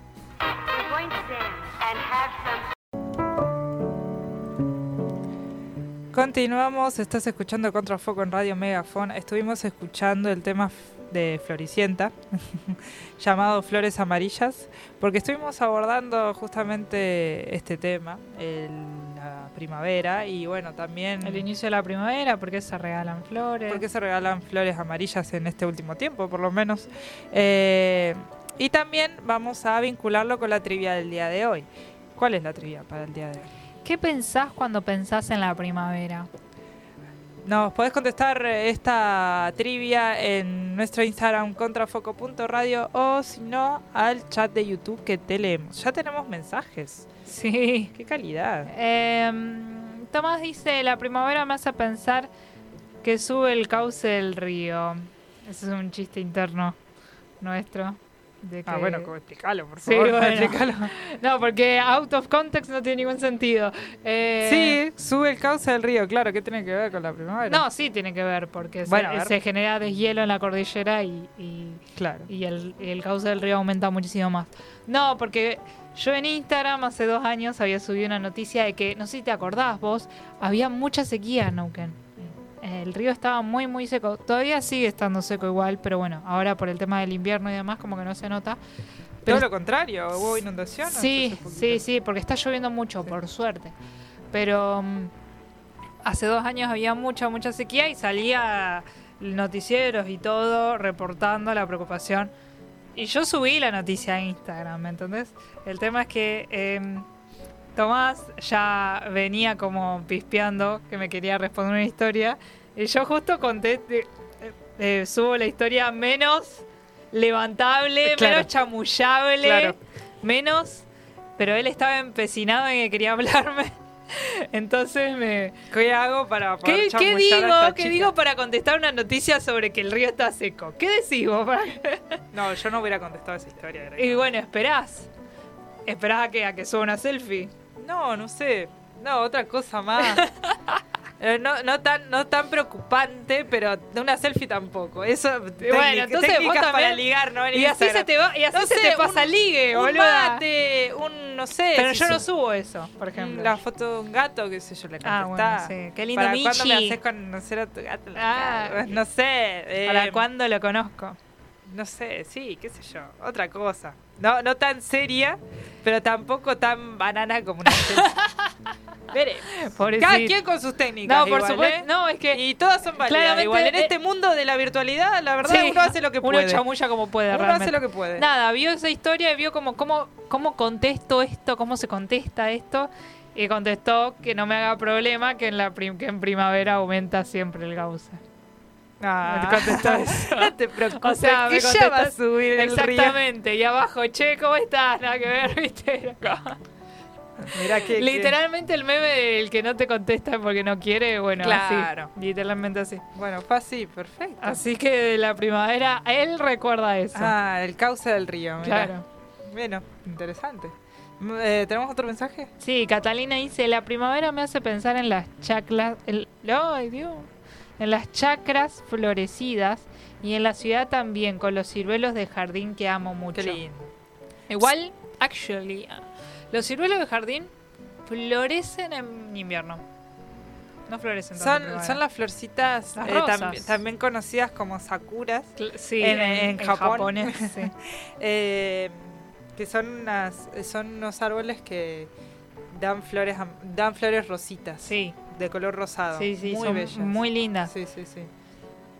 Continuamos, estás escuchando Contrafoco en Radio Megafon. Estuvimos escuchando el tema de Floricienta, llamado Flores Amarillas, porque estuvimos abordando justamente este tema, el- la primavera, y bueno, también El inicio de la primavera, porque se regalan flores. por qué se regalan flores amarillas en este último tiempo, por lo menos. Eh, y también vamos a vincularlo con la trivia del día de hoy. ¿Cuál es la trivia para el día de hoy? ¿Qué pensás cuando pensás en la primavera? Nos podés contestar eh, esta trivia en nuestro Instagram contrafoco.radio o si no al chat de YouTube que te leemos. Ya tenemos mensajes. Sí. ¡Qué calidad! Em, Tomás dice, la primavera me hace pensar que sube el cauce del río. Ese es un chiste interno nuestro. De Ah, bueno, como explícalo, por Sí, favor. bueno. explícalo. No, porque out of context no tiene ningún sentido. Eh, Sí, sube el cauce del río, claro. ¿Qué tiene que ver con la primavera? No, sí tiene que ver, porque se- Bueno, a ver. se, genera deshielo en la cordillera y, y, Claro. y el, el cauce del río aumenta muchísimo más. No, porque yo en Instagram hace dos años había subido una noticia de que, no sé si te acordás vos, había mucha sequía en Neuquén. El río estaba muy, muy seco. Todavía sigue estando seco igual, pero bueno, ahora por el tema del invierno y demás, como que no se nota. Pero Todo lo contrario, hubo inundaciones. Sí, sí, sí, porque está lloviendo mucho, Sí. por suerte. Pero mm, hace dos años había mucha, mucha sequía y salía noticieros y todo reportando la preocupación. Y yo subí la noticia a Instagram, ¿me entendés? El tema es que em, Tomás ya venía como pispeando que me quería responder una historia. Y yo justo conté, eh, eh, subo la historia menos levantable, Claro. menos chamullable, Claro. menos. Pero él estaba empecinado en que quería hablarme. Entonces me. ¿Qué hago para poder ¿Qué, qué chamullar a digo? esta ¿Qué chica? digo para contestar una noticia sobre que el río está seco? ¿Qué decís vos? No, yo no hubiera contestado esa historia. y bueno, esperás. Esperás a que, a que suba una selfie. No, no sé. No, otra cosa más. Eh, No, no tan no tan preocupante, pero de una selfie tampoco. Eso bueno, entonces vos técnicas para también- ligar, ¿no? En Y así se te va, y así No se sé, te pasa un- ligue, un mate, un no sé. Pero yo no su- subo eso, por ejemplo. La foto de un gato, qué sé yo, le Ah, contestaba. bueno, sí. Qué lindo ¿Para cuándo me haces conocer a tu gato? Ah. cara? no sé. eh, ¿Para cuándo lo conozco? No sé, sí, qué sé yo. Otra cosa. No, no tan seria, pero tampoco tan banana como una. Cada quien con sus técnicas. No, por igual, supuesto. ¿eh? No, es que. Y todas son válidas. Igual en eh, este mundo de la virtualidad, la verdad, sí, uno hace lo que uno puede. chamulla como puede, Uno realmente. hace lo que puede. Nada, vio esa historia y vio como cómo, cómo contesto esto, cómo se contesta esto. Y contestó que no me haga problema que en la prim- que en primavera aumenta siempre el Gauss. Ah. Me contestó eso. No te preocupes, O sea, que me ya va a subir el río. Exactamente. Y abajo, che, ¿cómo estás? Nada que ver, ¿viste? Mirá que... Literalmente el meme del que no te contesta porque no quiere, bueno, Claro. así. Literalmente así. Bueno, fue así, perfecto. Así que de la primavera, él recuerda eso. Ah, el cauce del río. mirá. claro. Bueno, interesante. Mm, eh, ¿Tenemos otro mensaje? Sí, Catalina dice, la primavera me hace pensar en las chaclas, el, ay Dios, en las chacras florecidas y en la ciudad también con los ciruelos de jardín que amo mucho. Qué lindo. Igual, actually, ah, los ciruelos de jardín florecen en invierno. No florecen en Son, son las florcitas Las eh, rosas. tam- también conocidas como sakuras, Cl- sí, en- en Japón. japonés, sí. eh, que son unas, son unos árboles que dan flores dan flores rositas Sí, de color rosado. sí, sí, muy son bellas. muy lindas. Sí, sí, sí.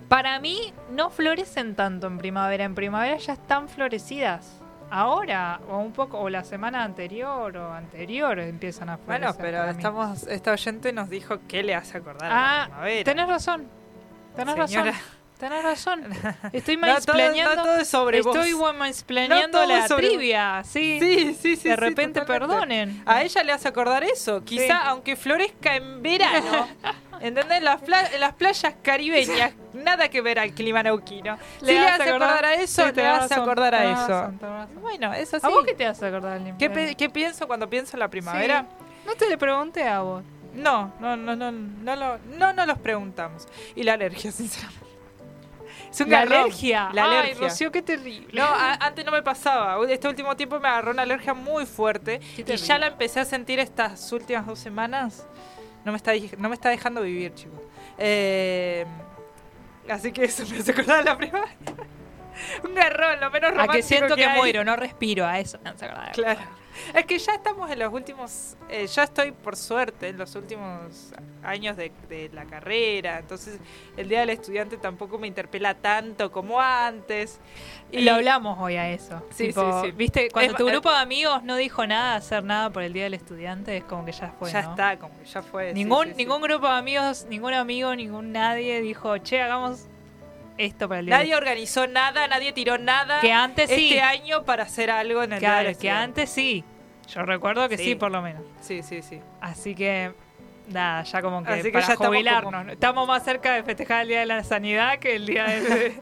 Para mí no florecen tanto en primavera. En primavera ya están florecidas. Ahora, o un poco, o la semana anterior o anterior empiezan a florecer. Bueno, pero estamos esta oyente nos dijo que le hace acordar a la Ah, primavera. tenés razón. Tenés Señora. razón. Tenés razón. Estoy No todo, mansplaneando. no todo es sobre vos. Estoy mansplaneando No la sobre- trivia. Sí. Sí, sí, sí. de sí, repente, totalmente. perdonen. A ella le hace acordar eso. Quizá, Sí. aunque florezca en verano, ¿entendés? Las, pla- las playas caribeñas, nada que ver al clima neuquino. Si le hace acordar, a eso, Sí, tenés hace razón, acordar a eso. Bueno, eso sí. ¿A vos qué te hace acordar el ¿Qué, qué pienso cuando pienso en la primavera? Sí. No te le pregunté a vos. No, no, no, no, no, lo- no nos los preguntamos. Y la alergia, sinceramente. Es un La garrón. alergia. La Ay, alergia. Rocío, qué terrible. No, a- antes no me pasaba. Este último tiempo me agarró una alergia muy fuerte. Y ya la empecé a sentir estas últimas dos semanas. No me está, no me está dejando vivir, chicos. Eh, así que eso me hace acordar de la primavera. Un garrón, lo menos A romántico que siento que, hay. muero, no respiro. A eso me hace acordar. Claro. Es que ya estamos en los últimos, eh, ya estoy por suerte en los últimos años de, de la carrera, entonces el Día del Estudiante tampoco me interpela tanto como antes. Y lo hablamos hoy a eso. Sí, Tipo, sí, sí. Viste, cuando Es- tu eh, grupo de amigos no dijo nada, hacer nada por el Día del Estudiante, es como que ya fue. ya ¿no? está, como que ya fue. Ningún, sí, sí. ningún grupo de amigos, ningún amigo, ningún nadie dijo, che, hagamos esto para el Día Nadie organizó nada, nadie tiró nada Que antes este sí. año para hacer algo en el Día Claro, del que Estudiante. antes sí. Yo recuerdo que sí. Sí. por lo menos. Sí, sí, sí. Así que, nada, ya como que Así que para ya estamos jubilarnos. como- Estamos más cerca de festejar el Día de la Sanidad que el Día del...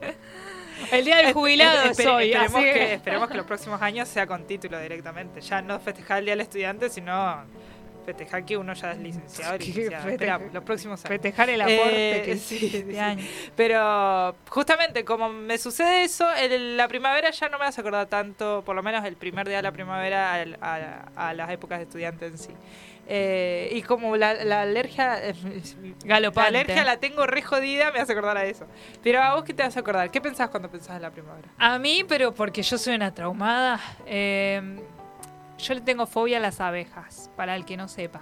el Día del jubilado es hoy. esperemos, así que, esperemos que los próximos años sea con título directamente. Ya no festejar el Día del Estudiante, sino festejar que uno ya es licenciado. Festeja- Esperamos, los próximos años. Festejar el aporte Eh, que sí, hiciste este sí. año. Pero justamente como me sucede eso, el- la primavera ya no me hace acordar tanto, por lo menos el primer día de la primavera, al- a, a las épocas de estudiante en sí. Eh, y como la, la alergia, eh, la Galopante. alergia la tengo re jodida, me hace acordar a eso. Pero a vos qué te hace acordar? ¿Qué pensás cuando pensás en la primavera? A mí, pero porque yo soy una traumada, eh, yo le tengo fobia a las abejas, para el que no sepa.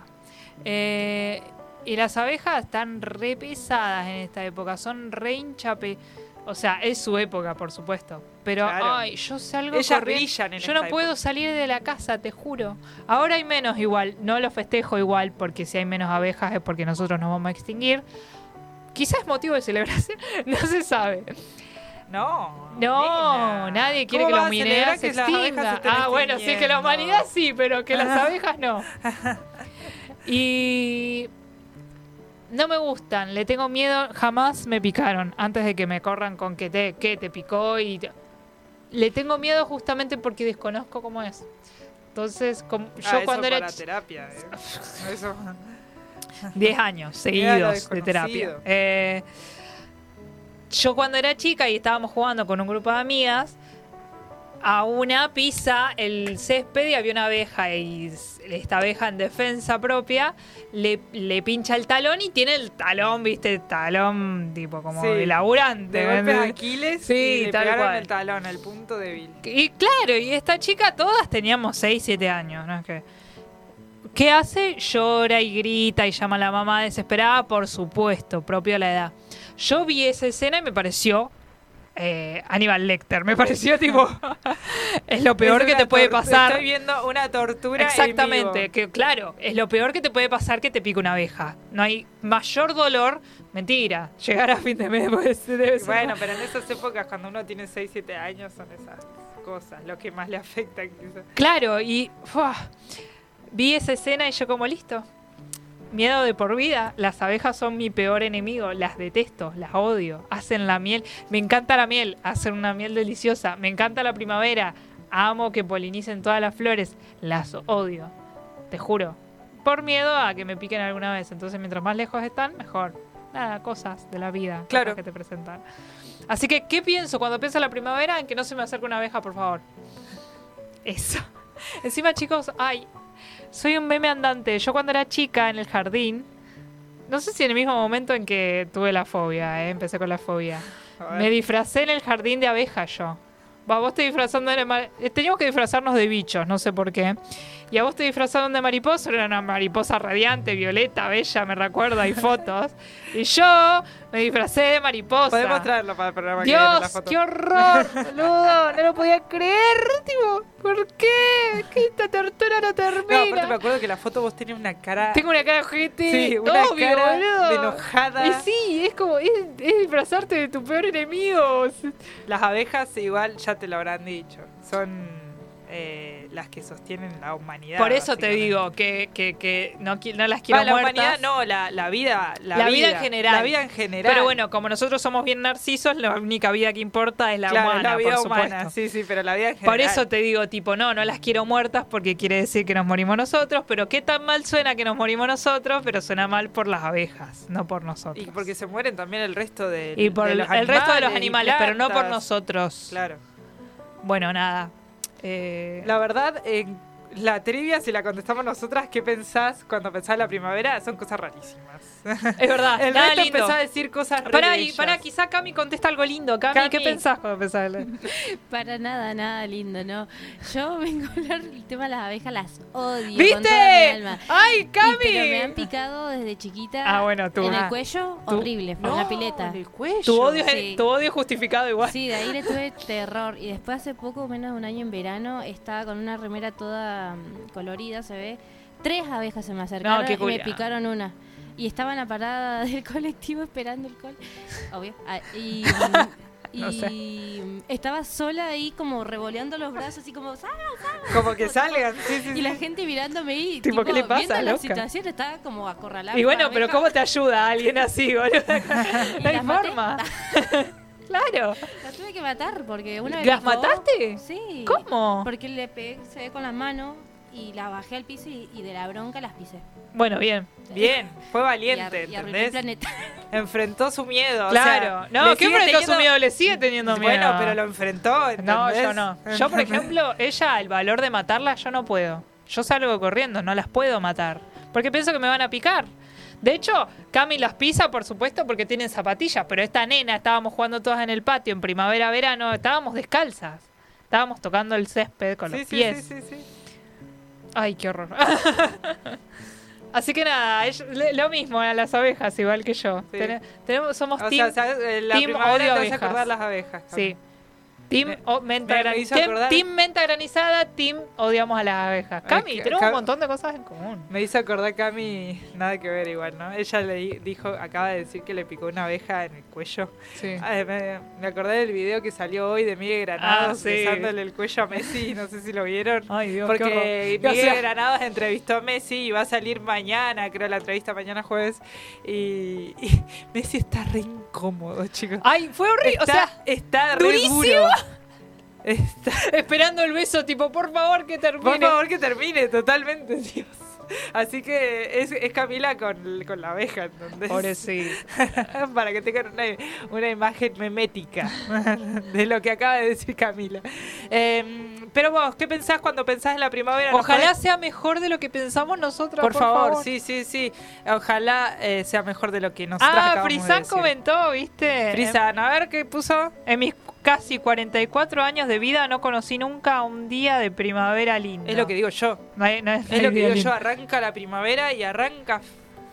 Eh, y las abejas están re pesadas en esta época, son re hinchape. O sea, es su época, por supuesto. Pero, Claro. ay, yo salgo Ellas corriendo. Yo no puedo época. salir de la casa, te juro. Ahora hay menos igual. No lo festejo igual, porque si hay menos abejas es porque nosotros nos vamos a extinguir. Quizás es motivo de celebración, no se sabe. No. No, nena. nadie quiere ¿Cómo que la humanidad se extinga. Ah, bueno, sí, que la humanidad sí, pero que las Ah. abejas no. Y no me gustan, le tengo miedo, jamás me picaron antes de que me corran con que te, que te picó y te- le tengo miedo justamente porque desconozco cómo es. Entonces, como- yo Ah, eso cuando era para ch- terapia. eh. Eso. 10 años seguidos de terapia. Eh, yo cuando era chica y estábamos jugando con un grupo de amigas, a una pisa el césped y había una abeja y esta abeja en defensa propia le, le pincha el talón y tiene el talón, viste, talón tipo como Sí. de laburante. De ¿entendés? Aquiles Sí, y le tal pegaron cual. el talón, el punto débil. Y claro, y esta chica todas teníamos 6, 7 años, ¿no? Es que, ¿Qué hace? Llora y grita y llama a la mamá desesperada, por supuesto, propio a la edad. Yo vi esa escena y me pareció eh, Aníbal Lecter, me pareció tipo, es lo peor Es que te puede pasar. Estoy viendo una tortura. en Exactamente, vivo. que claro, es lo peor que te puede pasar que te pique una abeja. No hay mayor dolor, mentira, llegar a fin de mes pues, debe ser- Bueno, pero en esas épocas, cuando uno tiene 6, 7 años, son esas cosas lo que más le afecta. quizás. Claro, y vi esa escena y yo como listo. Miedo de por vida. Las abejas son mi peor enemigo. Las detesto, las odio. Hacen la miel. Me encanta la miel. Hacen una miel deliciosa. Me encanta la primavera. Amo que polinicen todas las flores. Las odio. Te juro. Por miedo a que me piquen alguna vez. Entonces, mientras más lejos están, mejor. Nada, cosas de la vida. Claro. que te presentan. Así que, ¿qué pienso cuando pienso en la primavera? En que no se me acerque una abeja, por favor. Eso. Encima, chicos, ay, soy un meme andante. Yo cuando era chica en el jardín, no sé si en el mismo momento en que tuve la fobia, eh, empecé con la fobia. Me disfracé en el jardín de abejas yo. Va, vos te disfrazando de... eh, Teníamos que disfrazarnos de bichos, no sé por qué. Y a vos te disfrazaron de mariposa, era una mariposa radiante, violeta, bella, me recuerdo, hay fotos. Y yo me disfracé de mariposa. Podemos traerlo para el programa que viene, la Dios, foto. qué horror, boludo. No lo podía creer, tipo, ¿por qué? Que esta tortura no No, aparte termina. me acuerdo que la foto vos tenías una cara. Tengo una cara ojete. Sí, una obvio, cara boludo. de enojada. Y sí, es como, es, es disfrazarte de tu peor enemigo. Las abejas, igual ya te lo habrán dicho, son eh, las que sostienen la humanidad. Por eso te digo que, que, que no, no las quiero Va, la muertas. humanidad no, la, la vida. La, La vida en general. La vida en general. Pero bueno, como nosotros somos bien narcisos, la única vida que importa es la Claro, humana, la vida por humana. supuesto. Sí, sí, pero la vida en general. Por eso te digo, tipo, no, no las quiero muertas porque quiere decir que nos morimos nosotros, pero qué tan mal suena que nos morimos nosotros, pero suena mal por las abejas, no por nosotros. Y porque se mueren también el resto de, Y por de los el resto de los animales, pero no por nosotros. Claro. Bueno, nada. Eh, La verdad, en la trivia, si la contestamos nosotras, ¿qué pensás cuando pensás en la primavera? Son cosas rarísimas. Es verdad, El nada resto lindo. empezó a decir cosas Pará, y, pará, quizá Cami contesta algo lindo. Cami, Cami. ¿qué pensás cuando pensás? en la- Para nada, nada lindo, ¿no? Yo vengo a hablar del tema de las abejas, las odio con ¿Viste? toda mi alma. ¡Ay, Y- Pero me han Cami! picado desde chiquita. Ah, bueno, tú. En Ah. el cuello, Tú. horrible, fue No, una pileta. en el cuello. Tu odio, es, Sí. tu odio es justificado igual. Sí, de ahí le tuve terror. Y después hace poco, menos de un año en verano, estaba con una remera toda mm, colorida, se ve. Tres abejas se me acercaron y me picaron una. Y estaba en la parada del colectivo esperando el col. Obvio. Ah, y y No sé. estaba sola ahí como revoleando los brazos, así como... "Salga, salga". Como que salgan. Sí, sí, Y la gente mirándome y Tipo, ¿qué le pasa, viendo la loca? situación estaba como acorralada. Y bueno, la pero. ¿cómo te ayuda alguien así, boludo? No hay forma. claro. La tuve que matar porque una me ¿Las mataste? Sí. ¿Cómo? Porque le pegué, se ve con la mano y la bajé al piso y, y de la bronca las pisé. Bueno, bien. Bien, fue Y, valiente, y el ¿entendés? planeta. Enfrentó su miedo. o Claro. sea, no, ¿qué enfrentó su miedo? Le sigue teniendo miedo. Bueno, pero lo enfrentó, ¿entendés? No, yo no. Yo, por ejemplo, ella, el valor de matarla, yo no puedo. Yo salgo corriendo, no las puedo matar. Porque pienso que me van a picar. De hecho, Cami las pisa, por supuesto, porque tienen zapatillas. Pero esta nena, estábamos jugando todas en el patio en primavera, verano, estábamos descalzas. Estábamos tocando el césped con Sí, los sí, pies. sí, sí, sí. Ay, qué horror. Así que nada, lo mismo a las abejas, igual que yo. Sí. Tene- tenemos, somos O team, sea. En la team odio te vas a abejas. acordar las abejas. Sí. Team, o- menta, me- me gran- hizo team- acordar- team menta granizada, team odiamos a las abejas. Cami, que- tenemos Cam- un montón de cosas en común. Me hizo acordar Cami, nada que ver igual, ¿no? Ella le di- dijo, acaba de decir que le picó una abeja en el cuello. Sí. Ay, me, me acordé del video que salió hoy de Miguel Granados Ah, sí. besándole el cuello a Messi, no sé si lo vieron. Ay, Dios, Porque. Miguel O sea- Granados entrevistó a Messi y va a salir mañana, creo la entrevista mañana jueves. Y, y Messi está re incómodo, chicos. Ay, fue horrible. Está, o sea, está re durísimo. duro. Está- esperando el beso, tipo, por favor que termine. por favor que termine, totalmente, Dios. Así que es, es Camila con, con la abeja, ¿entendés? Pobrecito. Para que tengan una, una imagen memética de lo que acaba de decir Camila. Em, pero vos, ¿qué pensás cuando pensás en la primavera? ¿Nos Ojalá sea mejor de lo que pensamos nosotros. Por, favor, sí, sí, sí. Ojalá eh, sea mejor de lo que nosotros Ah, acabamos de comentó, ¿viste? Frisan, a ver qué puso. En mis casi 44 años de vida no conocí nunca un día de primavera lindo. Es lo que digo yo. No no Es lo que digo lindo. yo. Arranca la primavera y arranca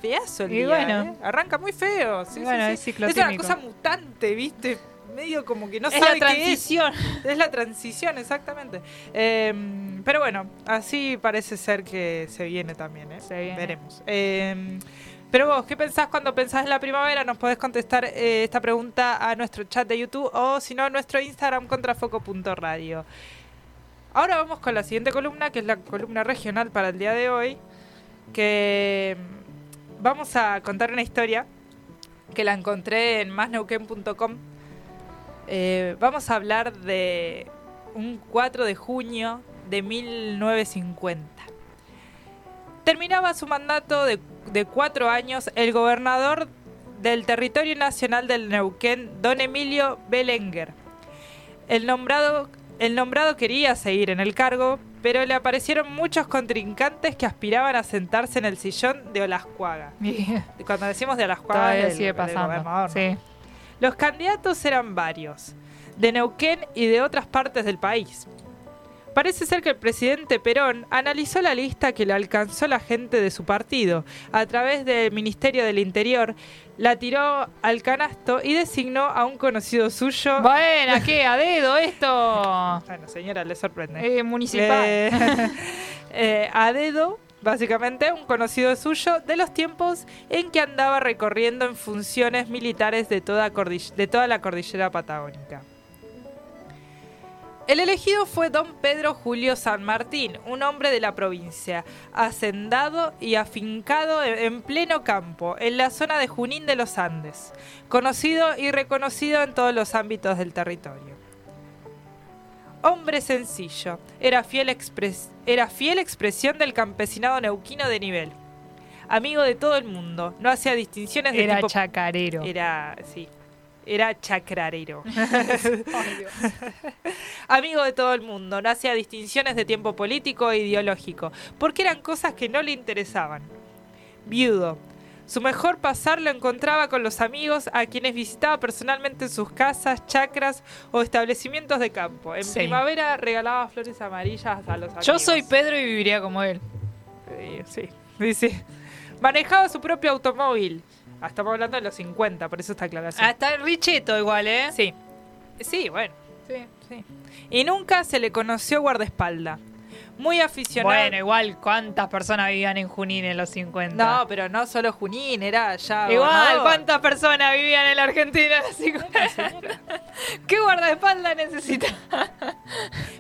feazo el Y día. bueno. ¿eh? Arranca muy feo. Sí, bueno, sí, es sí. ciclotímico. una cosa mutante, ¿viste? Medio como que no es sabe la qué es. transición. Es la transición, exactamente. Eh, pero bueno, así parece ser que se viene también, ¿eh? Se viene. Veremos. Eh, pero vos, ¿qué pensás cuando pensás en la primavera? Nos podés contestar eh, esta pregunta a nuestro chat de YouTube o si no a nuestro Instagram contrafoco.radio. Ahora vamos con la siguiente columna, que es la columna regional para el día de hoy, que mm, vamos a contar una historia que la encontré en masneuquen.com. Eh, vamos a hablar de un 4 de junio de 1950. Terminaba su mandato de, de cuatro años el gobernador del territorio nacional del Neuquén, don Emilio Belenguer. El nombrado, el nombrado quería seguir en el cargo, pero le aparecieron muchos contrincantes que aspiraban a sentarse en el sillón de Olascuaga. Cuando decimos de Olascuaga, Todavía del- sigue pasando. Sí. Los candidatos eran varios, de Neuquén y de otras partes del país. Parece ser que el presidente Perón analizó la lista que le alcanzó la gente de su partido a través del Ministerio del Interior, la tiró al canasto y designó a un conocido suyo. Bueno, ¿qué? ¿A dedo esto? Bueno, señora, le sorprende. Eh, municipal. Eh, eh, a dedo, básicamente, un conocido suyo de los tiempos en que andaba recorriendo en funciones militares de toda, cordill- de toda la cordillera patagónica. El elegido fue don Pedro Julio San Martín, un hombre de la provincia, hacendado y afincado en en pleno campo, en la zona de Junín de los Andes, conocido y reconocido en todos los ámbitos del territorio. Hombre sencillo, era fiel, expres- era fiel expresión del campesinado neuquino de nivel. Amigo de todo el mundo, no hacía distinciones de Era tipo... chacarero. Era, sí, era chacrarero. Amigo de todo el mundo, no hacía distinciones de tiempo político e ideológico, porque eran cosas que no le interesaban. Viudo. Su mejor pasar lo encontraba con los amigos a quienes visitaba personalmente en sus casas, chacras o establecimientos de campo. En Sí. primavera regalaba flores amarillas a los amigos. Yo soy Pedro y viviría como él. Sí, sí, sí. Manejaba su propio automóvil. Ah, Estamos hablando de los 50, por eso está aclaración. Hasta el Richeto igual, ¿eh? Sí. Sí, bueno. Sí, sí. Y nunca se le conoció guardaespaldas. Muy aficionado. Bueno, igual, ¿cuántas personas vivían en Junín en los 50? no, pero no solo Junín, era ya. Igual, gobernador. ¿cuántas personas vivían en la Argentina en los 50? ¿Qué guardaespaldas necesita?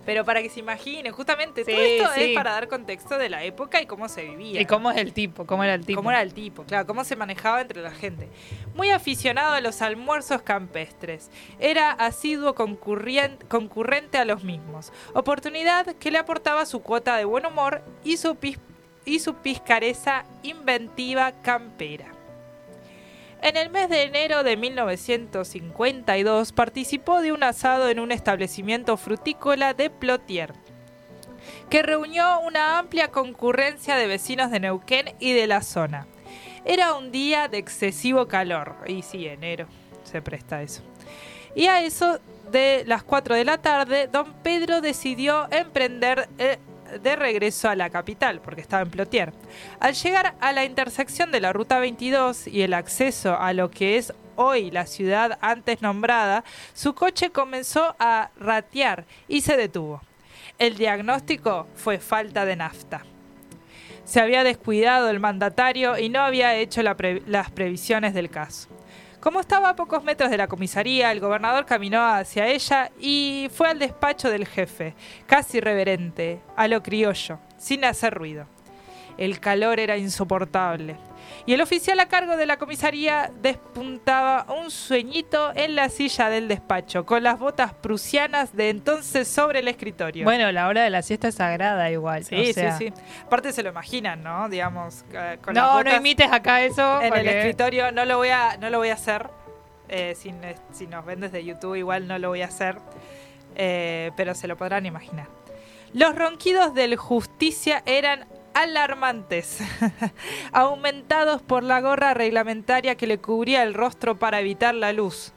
Pero para que se imaginen, justamente Sí, todo esto sí. es para dar contexto de la época y cómo se vivía. ¿Y cómo es el tipo? ¿Cómo era el tipo? Cómo era el tipo, claro, cómo se manejaba entre la gente. Muy aficionado a los almuerzos campestres. Era asiduo concurrente a los mismos. Oportunidad que le aportaba su cuota de buen humor y su, pis- y su pizcareza inventiva campera. En el mes de enero de 1952 participó de un asado en un establecimiento frutícola de Plotier que reunió una amplia concurrencia de vecinos de Neuquén y de la zona. Era un día de excesivo calor, y sí, enero se presta eso. Y a eso de las 4 de la tarde, don Pedro decidió emprender eh, de regreso a la capital, porque estaba en Plotier. Al llegar a la intersección de la Ruta 22 y el acceso a lo que es hoy la ciudad antes nombrada, su coche comenzó a ratear y se detuvo. El diagnóstico fue falta de nafta. Se había descuidado el mandatario y no había hecho las previsiones del caso. Como estaba a pocos metros de la comisaría, el gobernador caminó hacia ella y fue al despacho del jefe, casi reverente, a lo criollo, sin hacer ruido. El calor era insoportable. Y el oficial a cargo de la comisaría despuntaba un sueñito en la silla del despacho, con las botas prusianas de entonces sobre el escritorio. Bueno, la hora de la siesta es sagrada igual. Sí, o sea. sí, sí. Aparte se lo imaginan, ¿no? Digamos, eh, las No, no imites acá eso. en el escritorio. No lo voy a, no lo voy a hacer. Eh, si nos ven desde YouTube, igual no lo voy a hacer. Eh, pero se lo podrán imaginar. Los ronquidos del justicia eran alarmantes, aumentados por la gorra reglamentaria que le cubría el rostro para evitar la luz.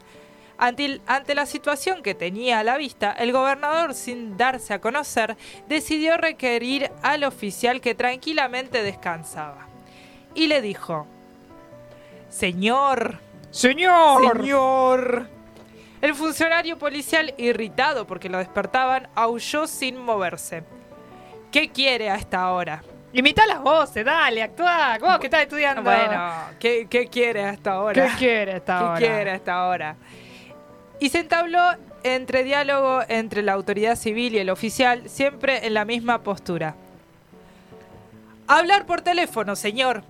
Ante, la situación que tenía a la vista, el gobernador, sin darse a conocer, decidió requerir al oficial que tranquilamente descansaba. Y le dijo, Señor, ¡Señor! señor. El funcionario policial, irritado porque lo despertaban, aulló sin moverse. ¿Qué quiere a esta hora? Imita las voces, dale, actúa. Vos que estás estudiando. Bueno, ¿qué, qué quiere a esta hora? ¿qué quiere esta ¿Qué hora? quiere hasta ahora? Y se entabló entre diálogo entre la autoridad civil y el oficial, siempre en la misma postura. Hablar por teléfono, señor.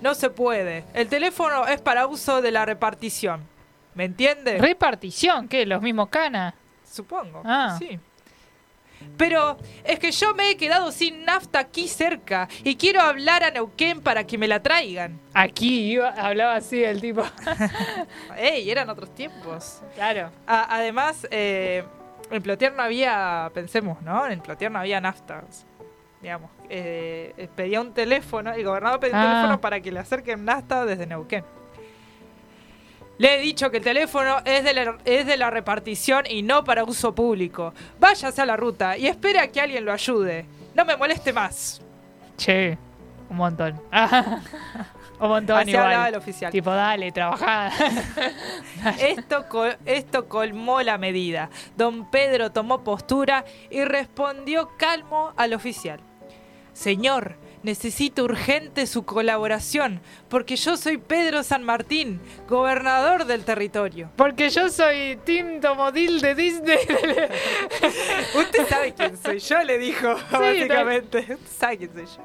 No se puede. El teléfono es para uso de la repartición. ¿Me entiende? Repartición, ¿qué? ¿Los mismos canas? Supongo. Ah. Sí. Pero es que yo me he quedado sin nafta aquí cerca y quiero hablar a Neuquén para que me la traigan. Aquí iba, hablaba así el tipo. ¡Ey! Eran otros tiempos. claro. A- además, eh, en Plotier no había, pensemos, ¿no? En Plotier no había nafta. Digamos, eh, eh, pedía un teléfono, el gobernador pedía un Ah. teléfono para que le acerquen nafta desde Neuquén. Le he dicho que el teléfono es de, la, es de la repartición y no para uso público. Váyase a la ruta y espere a que alguien lo ayude. No me moleste más. Che, un montón. un montón Así hablaba igual. el oficial. Tipo, dale. Esto, col- esto colmó la medida. Don Pedro tomó postura y respondió calmo al oficial. Señor, necesito urgente su colaboración, porque yo soy Pedro San Martín, gobernador del territorio. Porque yo soy Tim Tomodil de Disney. Usted sabe quién soy yo, le dijo, básicamente. Sabe quién soy yo.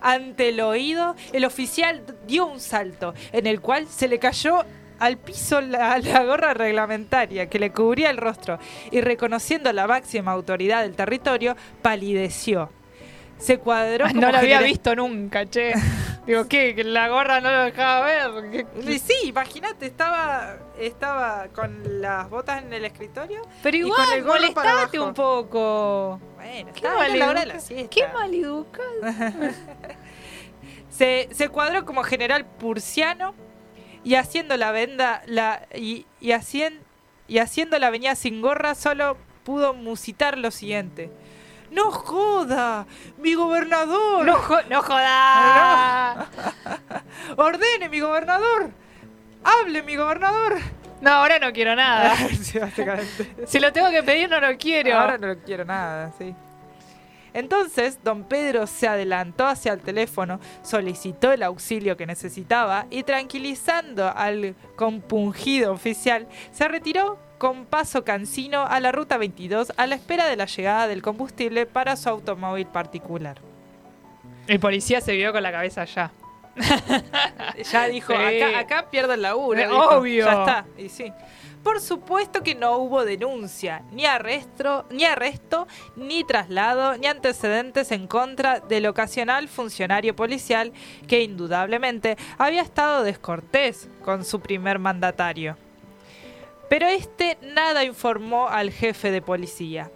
Ante el oído, el oficial dio un salto, en el cual se le cayó al piso la, la gorra reglamentaria que le cubría el rostro y reconociendo la máxima autoridad del territorio, palideció. Se cuadró como no lo había visto nunca, che. Digo, ¿qué? ¿Que la gorra no lo dejaba ver? ¿Qué- qué? Y Sí, imagínate, estaba, estaba con las botas en el escritorio. Pero y con igual, el para molestate un poco. Bueno, Qué estaba la hora de la siesta. Qué maleducado. Se, se cuadró como general pursiano y haciendo la venda la, y, y, hacien- y haciendo la venida sin gorra solo pudo musitar lo siguiente. ¡No joda! ¡Mi gobernador! No, jo- no jodas. ¡Ordene, mi gobernador! ¡Hable, mi gobernador! No, ahora no quiero nada. Sí, básicamente. Si lo tengo que pedir, no lo quiero. Ahora no quiero nada, sí. Entonces, don Pedro se adelantó hacia el teléfono, solicitó el auxilio que necesitaba y tranquilizando al compungido oficial, se retiró con paso cansino a la ruta 22 a la espera de la llegada del combustible para su automóvil particular. El policía se vio con la cabeza allá. Ya dijo, Sí. acá, acá pierdo el laburo. Eh, dijo, obvio. Ya está. Y sí. Por supuesto que no hubo denuncia, ni arresto, ni arresto, ni traslado, ni antecedentes en contra del ocasional funcionario policial que indudablemente había estado descortés con su primer mandatario. Pero este nada informó al jefe de policía.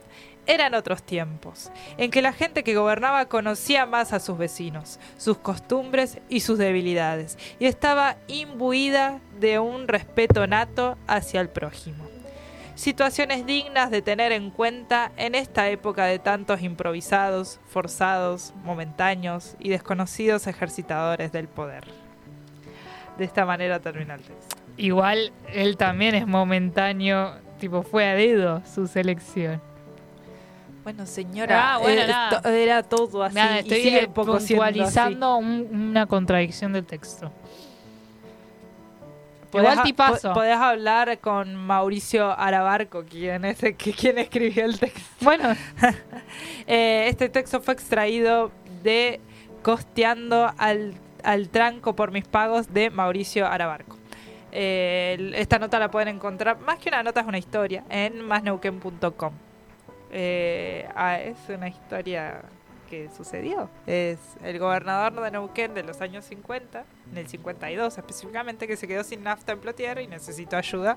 Eran otros tiempos, en que la gente que gobernaba conocía más a sus vecinos, sus costumbres y sus debilidades, y estaba imbuida de un respeto nato hacia el prójimo. Situaciones dignas de tener en cuenta en esta época de tantos improvisados, forzados, momentáneos y desconocidos ejercitadores del poder. De esta manera termina el texto. Igual él también es momentáneo, tipo fue a dedo su selección. Bueno, señora, Ah, bueno, eh, nada. to- era todo así. Nada, y estoy sigue eh, así. un- una contradicción del texto. Podés Igual tipazo. Podés hablar con Mauricio Arabarco, quien, es el que, quien escribió el texto. Bueno, Eh, este texto fue extraído de Costeando al, al tranco por mis pagos de Mauricio Arabarco. Eh, esta nota la pueden encontrar, más que una nota es una historia, en masneuquen.com. Eh, ah, es una historia que sucedió. Es el gobernador de Neuquén de los años 50, en el 52 específicamente, que se quedó sin nafta en Plotier y necesitó ayuda.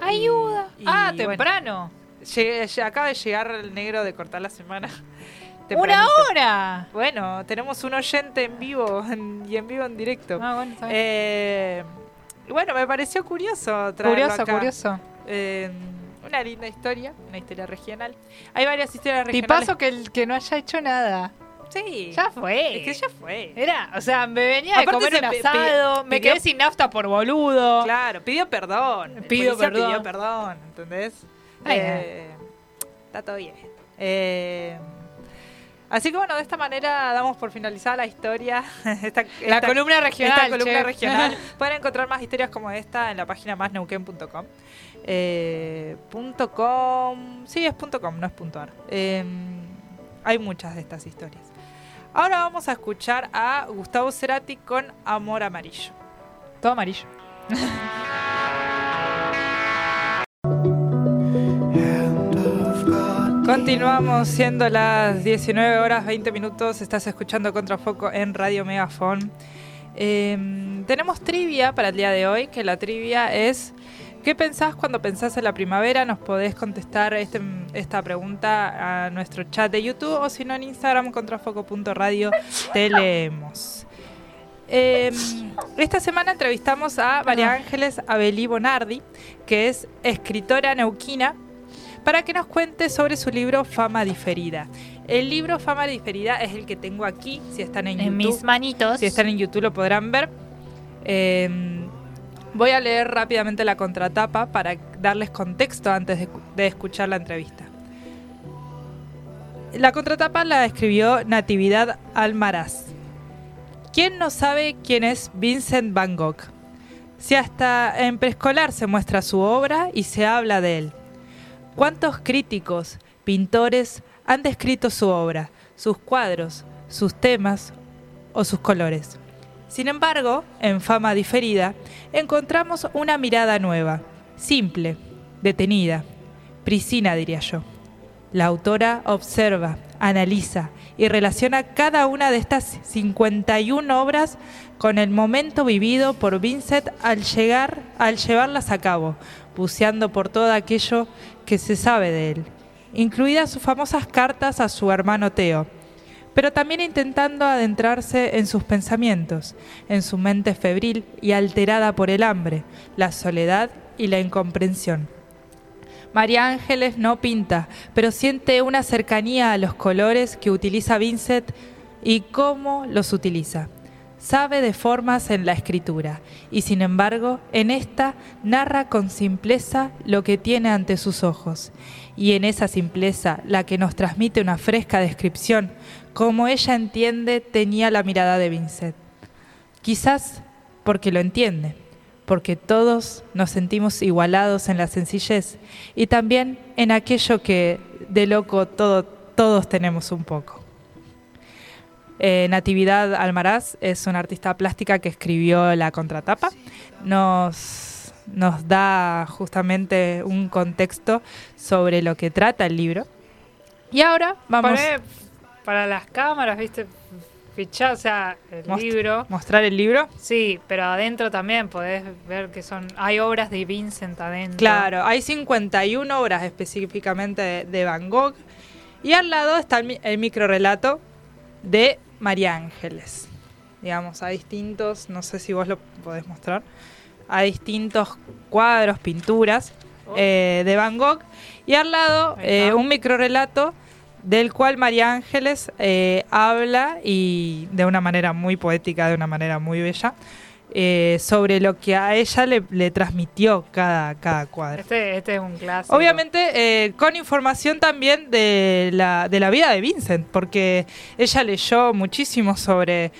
¡Ayuda! Y- ah, y bueno, temprano. llegué- acaba de llegar el negro de cortar la semana. ¡Una hora! Bueno, tenemos un oyente en vivo en- y en vivo en directo. Ah, bueno, está bueno, me pareció curioso traerlo curioso, acá. curioso. Eh, una linda historia, una historia regional. Hay varias historias regionales. Tipazo que, el, que no haya hecho nada. Sí. Ya fue. Es que ya fue. Era, o sea, me venía de comer un asado, me quedé sin nafta por boludo. Claro, pidió perdón. Pidió policía perdón. Pidió perdón, ¿entendés? Ay, Eh, está todo bien. Eh, así que bueno, de esta manera damos por finalizada la historia. esta, La esta- columna regional. Esta columna regional. Pueden encontrar más historias como esta en la página másneuquen.com. Eh, punto .com. Sí, es punto .com, no es punto .ar. Eh, hay muchas de estas historias. Ahora vamos a escuchar a Gustavo Cerati con Amor Amarillo. Todo amarillo. Continuamos siendo las 19 horas 20 minutos. Estás escuchando Contrafoco en Radio Megafon. Eh, tenemos trivia para el día de hoy, que la trivia es ¿qué pensás cuando pensás en la primavera? Nos podés contestar este- esta pregunta a nuestro chat de YouTube o si no en Instagram contrafoco.radio te leemos. Eh, esta semana entrevistamos a María Ángeles Abelí Bonardi, que es escritora neuquina, para que nos cuente sobre su libro Fama Diferida. El libro Fama Diferida es el que tengo aquí, si están en, En YouTube. mis manitos. Si están en YouTube lo podrán ver. Eh, voy a leer rápidamente la contratapa para darles contexto antes de, de escuchar la entrevista. La contratapa la escribió Natividad Almaraz. ¿Quién no sabe quién es Vincent Van Gogh? Si hasta en preescolar se muestra su obra y se habla de él. ¿Cuántos críticos, pintores han descrito su obra, sus cuadros, sus temas o sus colores? Sin embargo, en Fama Diferida, encontramos una mirada nueva, simple, detenida, priscina diría yo. La autora observa, analiza y relaciona cada una de estas 51 obras con el momento vivido por Vincent al llegar, al llevarlas a cabo, buceando por todo aquello que se sabe de él, incluidas sus famosas cartas a su hermano Teo, pero también intentando adentrarse en sus pensamientos, en su mente febril y alterada por el hambre, la soledad y la incomprensión. María Ángeles no pinta, pero siente una cercanía a los colores que utiliza Vincent y cómo los utiliza. Sabe de formas en la escritura y sin embargo en esta narra con simpleza lo que tiene ante sus ojos y en esa simpleza la que nos transmite una fresca descripción como ella entiende tenía la mirada de Vincent. Quizás porque lo entiende, porque todos nos sentimos igualados en la sencillez y también en aquello que de loco todo, todos tenemos un poco. Eh, Natividad Almaraz es una artista plástica que escribió la contratapa. Nos, nos da justamente un contexto sobre lo que trata el libro. Y ahora vamos para las cámaras, viste, fichar, o sea, el Most- libro. mostrar el libro. Sí, pero adentro también podés ver que son. Hay obras de Vincent adentro. Claro, hay 51 obras específicamente de, de Van Gogh. Y al lado está el, el microrelato de María Ángeles. Digamos, hay distintos, no sé si vos lo podés mostrar, hay distintos cuadros, pinturas eh, de Van Gogh. Y al lado eh, un microrelato del cual María Ángeles eh, habla y de una manera muy poética, de una manera muy bella, eh, sobre lo que a ella le, le transmitió cada, cada cuadro. Este, este es un clásico. Obviamente eh, con información también de la, de la vida de Vincent, porque ella leyó muchísimo sobre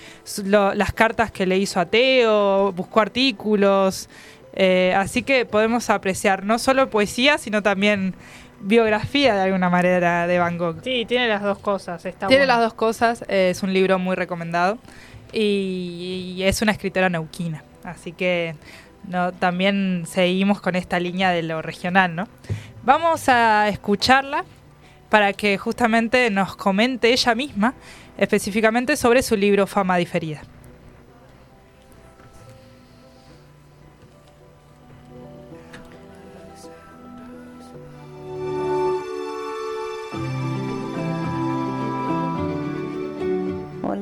lo- las cartas que le hizo a Teo, buscó artículos, eh, así que podemos apreciar no solo poesía, sino también biografía de alguna manera de Van Gogh. Sí, tiene las dos cosas. Está Tiene bueno. las dos cosas, es un libro muy recomendado. Y, es una escritora neuquina. Así que no, también seguimos con esta línea de lo regional, ¿no? Vamos a escucharla para que justamente nos comente ella misma específicamente sobre su libro Fama Diferida.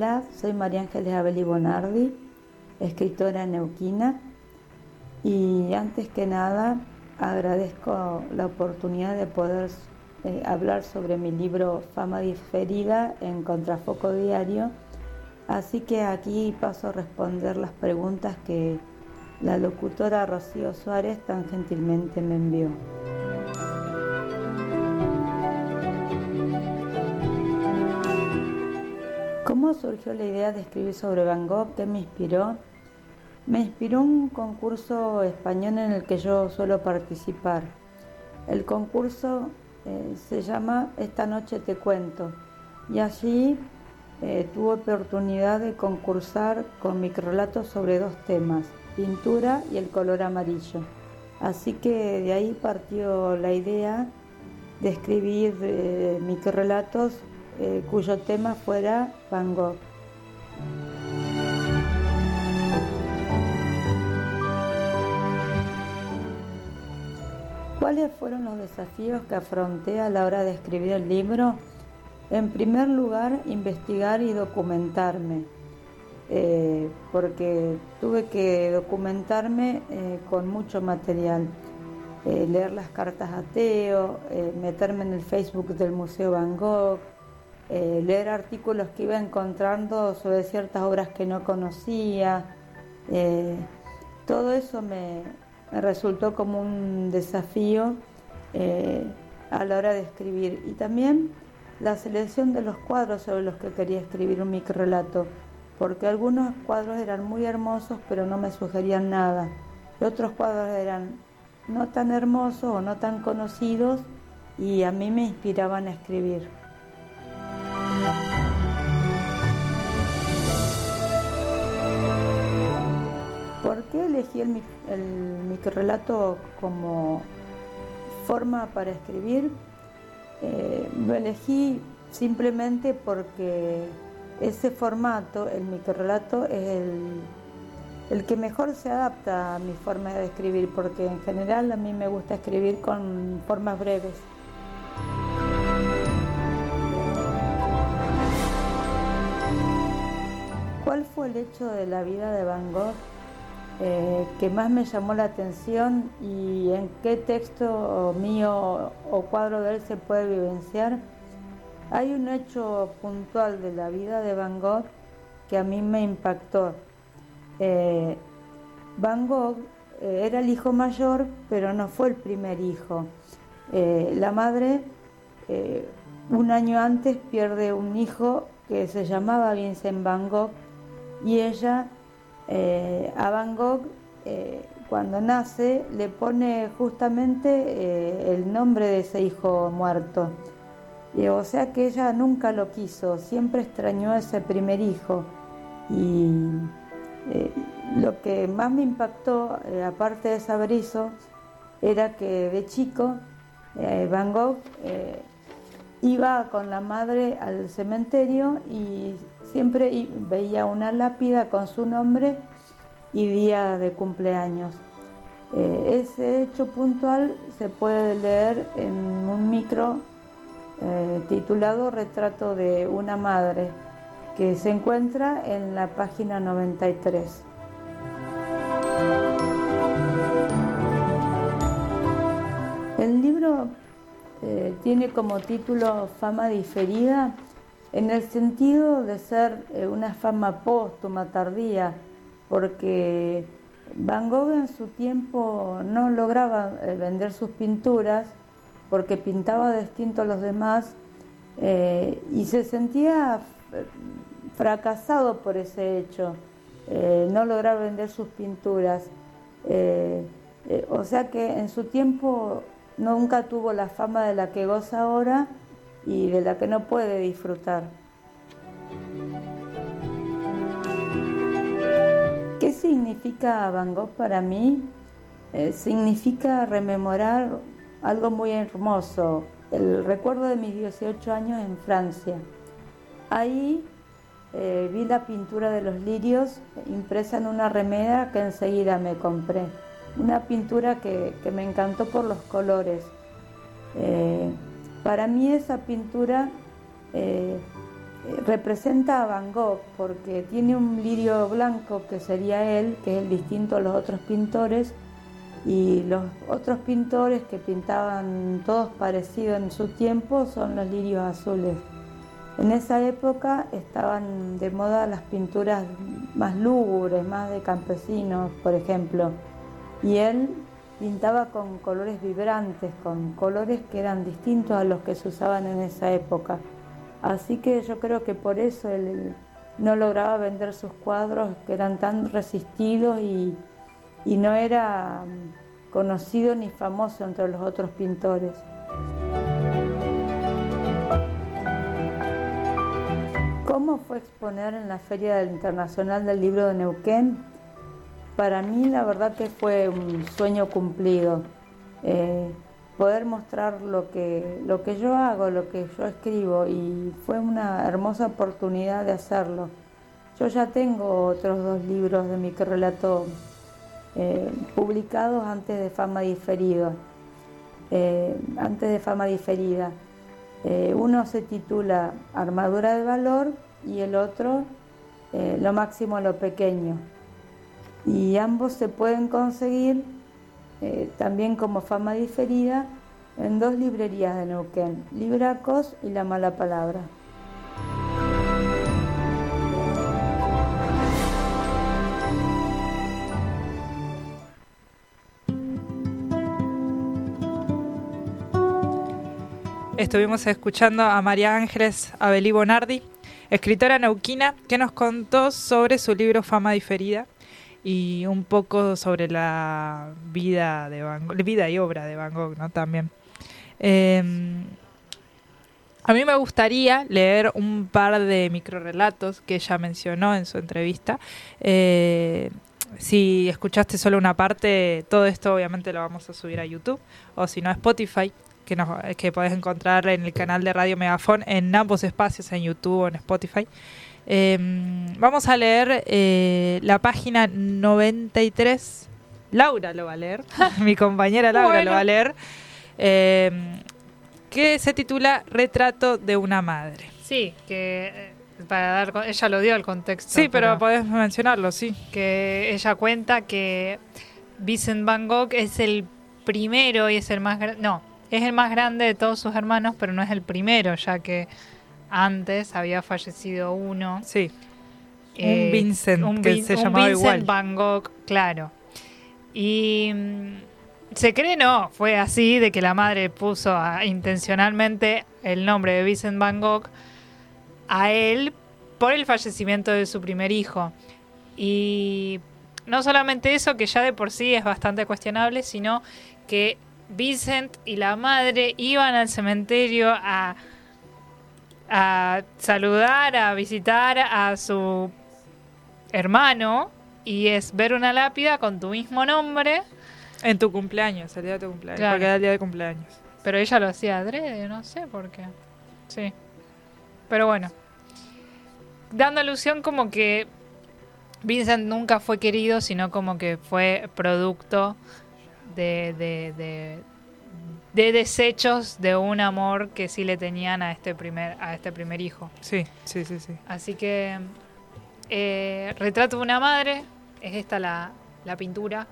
Hola, soy María Ángeles Abeli Bonardi, escritora neuquina y antes que nada agradezco la oportunidad de poder eh, hablar sobre mi libro Fama Diferida en Contrafoco Diario, así que aquí paso a responder las preguntas que la locutora Rocío Suárez tan gentilmente me envió. ¿Cómo surgió la idea de escribir sobre Van Gogh? ¿Qué me inspiró? Me inspiró un concurso español en el que yo suelo participar. El concurso eh, se llama Esta noche te cuento y allí eh, tuve oportunidad de concursar con microrelatos sobre dos temas, pintura y el color amarillo. Así que de ahí partió la idea de escribir eh, microrelatos eh, cuyo tema fuera Van Gogh. ¿Cuáles fueron los desafíos que afronté a la hora de escribir el libro? En primer lugar, investigar y documentarme, eh, porque tuve que documentarme eh, con mucho material, leer las cartas a Teo, meterme en el Facebook del Museo Van Gogh, eh, leer artículos que iba encontrando sobre ciertas obras que no conocía. Eh, todo eso me, resultó como un desafío eh, a la hora de escribir. Y también la selección de los cuadros sobre los que quería escribir un microrelato, porque algunos cuadros eran muy hermosos pero no me sugerían nada. Y otros cuadros eran no tan hermosos o no tan conocidos y a mí me inspiraban a escribir. Qué elegí el, el microrelato como forma para escribir? Eh, lo elegí simplemente porque ese formato, el microrelato, es el, el que mejor se adapta a mi forma de escribir, porque en general a mí me gusta escribir con formas breves. ¿Cuál fue el hecho de la vida de Van Gogh eh, que más me llamó la atención y en qué texto mío o cuadro de él se puede vivenciar? Hay un hecho puntual de la vida de Van Gogh que a mí me impactó. Eh, Van Gogh eh, era el hijo mayor, pero no fue el primer hijo. Eh, la madre, eh, un año antes, pierde un hijo que se llamaba Vincent Van Gogh y ella eh, a Van Gogh, eh, cuando nace, le pone justamente eh, el nombre de ese hijo muerto. O sea que ella nunca lo quiso, siempre extrañó a ese primer hijo. Y lo que más me impactó, aparte de saber eso, era que de chico Van Gogh iba con la madre al cementerio y siempre veía una lápida con su nombre y día de cumpleaños. Eh, ese hecho puntual se puede leer en un micro eh, titulado Retrato de una madre, que se encuentra en la página 93. El libro eh, tiene como título Fama diferida en el sentido de ser eh, una fama póstuma, tardía, porque Van Gogh en su tiempo no lograba eh, vender sus pinturas porque pintaba distinto a los demás y se sentía fracasado por ese hecho, no lograba vender sus pinturas. O sea que en su tiempo nunca tuvo la fama de la que goza ahora y de la que no puede disfrutar. significa Van Gogh para mí? Eh, significa rememorar algo muy hermoso, el recuerdo de mis 18 años en Francia. Ahí eh, vi la pintura de los lirios impresa en una remera que enseguida me compré. Una pintura que, me encantó por los colores. Eh, para mí esa pintura eh, eh, representa a Van Gogh porque tiene un lirio blanco que sería él, que es el distinto a los otros pintores, y los otros pintores que pintaban todos parecidos en su tiempo son los lirios azules. En esa época estaban de moda las pinturas más lúgubres, más de campesinos, por ejemplo, y él pintaba con colores vibrantes, con colores que eran distintos a los que se usaban en esa época. Así que yo creo que por eso él no lograba vender sus cuadros que eran tan resistidos y, no era mm, conocido ni famoso entre los otros pintores. ¿Cómo fue exponer en la Feria Internacional del Libro de Neuquén? Para mí la verdad que fue un sueño cumplido. Eh, poder mostrar lo que, lo que yo hago, lo que yo escribo y fue una hermosa oportunidad de hacerlo. Yo ya tengo otros dos libros de microrelato eh, publicados antes de Fama Diferida. Eh, antes de Fama Diferida. Eh, uno se titula Armadura de Valor y el otro Lo Máximo a lo Pequeño. Y ambos se pueden conseguir eh, también como fama diferida en dos librerías de Neuquén, Libracos y La Mala Palabra. Estuvimos escuchando a María Ángeles Abelí Bonardi, escritora neuquina, que nos contó sobre su libro Fama Diferida y un poco sobre la vida de Van Gogh, vida y obra de Van Gogh, ¿no? También. Eh, a mí me gustaría leer un par de microrelatos que ella mencionó en su entrevista. Eh, si escuchaste solo una parte, todo esto obviamente lo vamos a subir a YouTube o si no a Spotify, que, nos, que podés encontrar en el canal de Radio Megafon en ambos espacios, en YouTube o en Spotify. Eh, vamos a leer eh, la página 93. Laura lo va a leer, mi compañera Laura Bueno. lo va a leer, eh, que se titula Retrato de una madre. Sí, que eh, para dar ella lo dio el contexto. Sí, pero podés mencionarlo, sí. que ella cuenta que Vincent Van Gogh es el primero y es el más grande. No, es el más grande de todos sus hermanos, pero no es el primero, ya que antes había fallecido uno. Sí. Un Vincent, que se un llamaba Vincent igual. Van Gogh, claro. Y mm, se cree no, fue así de que la madre puso a- intencionalmente el nombre de Vincent Van Gogh a él por el fallecimiento de su primer hijo. Y no solamente eso, que ya de por sí es bastante cuestionable, sino que Vincent y la madre iban al cementerio a, a saludar, a visitar a su hermano, y es ver una lápida con tu mismo nombre, En tu cumpleaños, el día de tu cumpleaños. Claro. Porque era el día de cumpleaños. pero ella lo hacía adrede, no sé por qué. Sí. Pero bueno. Dando alusión como que Vincent nunca fue querido, sino como que fue producto de, de, de, de desechos de un amor que sí le tenían a este primer, a este primer hijo. Sí, sí, sí, sí. Así que eh, Retrato de una madre, es esta la, la pintura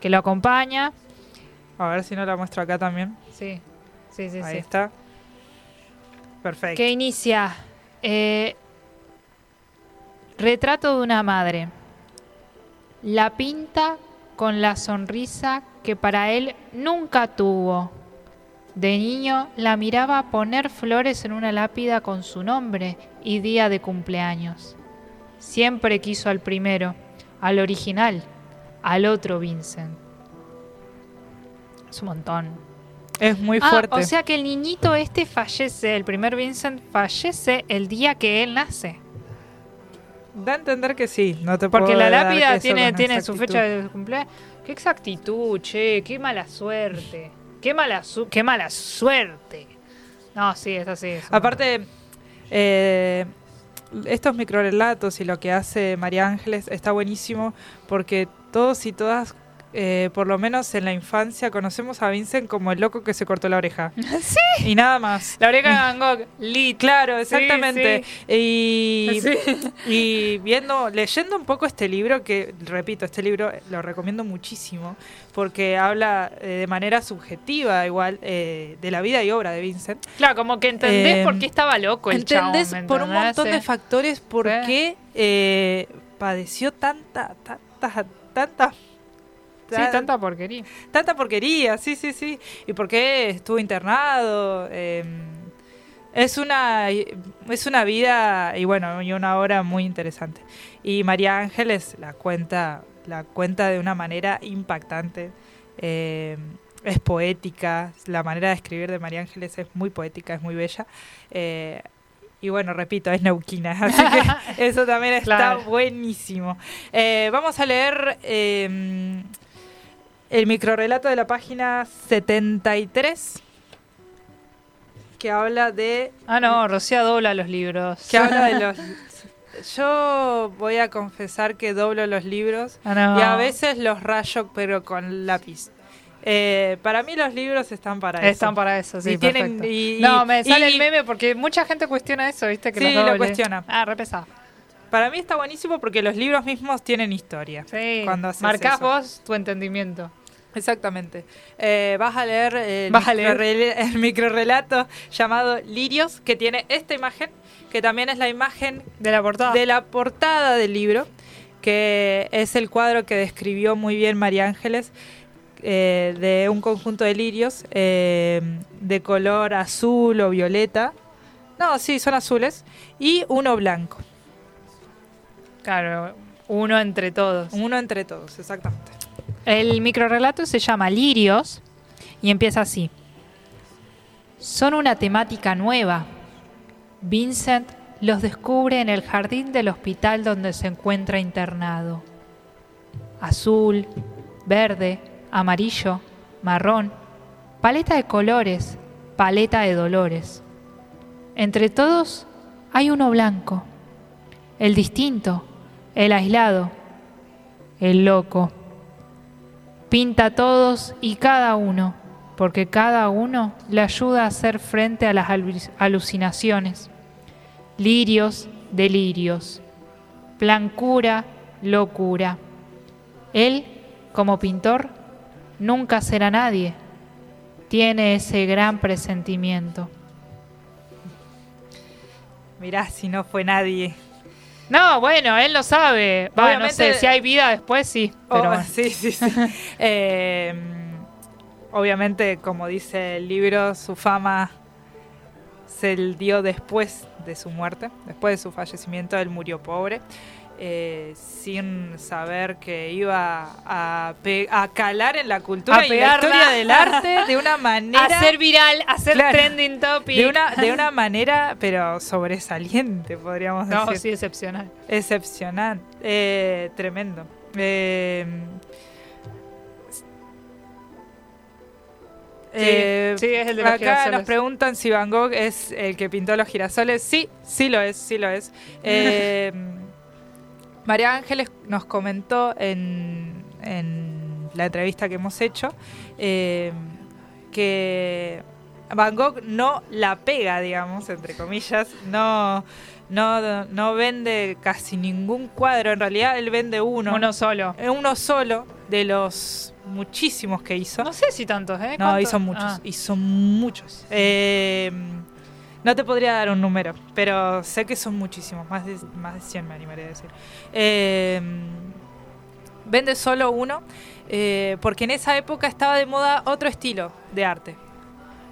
que lo acompaña. A ver si no la muestro acá también. Sí, sí, sí. Ahí sí. está. Perfecto. que inicia eh, Retrato de una madre. La pinta con la sonrisa que para él nunca tuvo. De niño la miraba poner flores en una lápida con su nombre y día de cumpleaños. Siempre quiso al primero, al original, al otro Vincent. Es un montón. Es muy Ah, fuerte. o sea que el niñito este fallece, el primer Vincent fallece el día que él nace. Da a entender que sí, no te Porque puedo la lápida tiene, tiene su fecha de cumpleaños. Qué exactitud, che, qué mala suerte. Qué mala, su- qué mala suerte. No, sí, es así. es Aparte, eh, estos microrelatos y lo que hace María Ángeles está buenísimo porque todos y todas, eh, por lo menos en la infancia, conocemos a Vincent como el loco que se cortó la oreja. Sí. Y nada más. La oreja de Van Gogh, lit. Claro, exactamente. Y, Sí. y viendo, leyendo un poco este libro, que repito, este libro lo recomiendo muchísimo, porque habla eh, de manera subjetiva, igual, eh, de la vida y obra de Vincent. Claro, como que entendés por qué estaba loco el ¿Entendés chabón, ¿me por un montón de factores por qué padeció tanta, tanta, tanta, Sí, tanta porquería. tanta porquería, sí, sí, sí. Y por qué estuvo internado. eh, es una es una vida y bueno y una obra muy interesante. Y María Ángeles la cuenta la cuenta de una manera impactante. eh, es poética, la manera de escribir de María Ángeles es muy poética, es muy bella. eh, y bueno, repito, es neuquina, así que eso también está Claro. buenísimo. Eh, vamos a leer eh, el microrelato de la página 73 que habla de Ah, no, Rocía dobla los libros. que habla de los yo voy a confesar que doblo los libros Ah, no. y a veces los rayo pero con lápiz. Eh, para mí los libros están para eso. Están para eso, sí, Y tienen- y- no, me sale y- el meme porque mucha gente cuestiona eso, ¿viste? Que Sí, los lo cuestiona. Ah, re pesado. Para mí está buenísimo porque los libros mismos tienen historia. Sí, Cuando haces marcás eso. vos tu entendimiento. Exactamente. Eh, vas a leer el, Vas a leer. microrrel- el microrelato llamado Lirios, que tiene esta imagen, que también es la imagen De la portada. de la portada del libro, que es el cuadro que describió muy bien María Ángeles, eh, de un conjunto de lirios eh, de color azul o violeta. No, sí, son azules. Y uno blanco. Claro, uno entre todos. Uno entre todos, exactamente. El microrelato se llama Lirios y empieza así. Son una temática nueva. Vincent los descubre en el jardín del hospital donde se encuentra internado. Azul, verde, amarillo, marrón, paleta de colores, paleta de dolores. Entre todos hay uno blanco, el distinto, el aislado, el loco. Pinta a todos y cada uno, porque cada uno le ayuda a hacer frente a las alu- alucinaciones. Lirios, delirios. Blancura, locura. Él, como pintor, nunca será nadie. Tiene ese gran presentimiento. Mirá, si no fue nadie. No, bueno, él lo sabe. Va, no sé, si hay vida después, sí. Pero Oh, sí, sí, sí. Eh, obviamente, como dice el libro, su fama se dio después de su muerte, después de su fallecimiento, él murió pobre, eh, sin saber que iba a, calar en la cultura A y la historia del arte de una manera... hacer viral, hacer Claro. trending topic. de una, de una manera, pero sobresaliente, podríamos No, decir. sí, excepcional. Excepcional, eh, tremendo. Eh, eh, sí, es el de los acá girasoles. nos preguntan si Van Gogh es el que pintó los girasoles. Sí, sí lo es, sí lo es. Eh, María Ángeles nos comentó en, en la entrevista que hemos hecho eh, que Van Gogh no la pega, digamos, entre comillas, no, no, no vende casi ningún cuadro, en realidad él vende uno. Uno solo. Eh, Uno solo de los muchísimos que hizo. No sé si tantos, ¿eh? No, ¿Cuántos? hizo muchos, Ah. hizo muchos. Eh, no te podría dar un número, pero sé que son muchísimos, más de, más de 100 me animaría a decir. Eh, vende solo uno, eh, porque en esa época estaba de moda otro estilo de arte.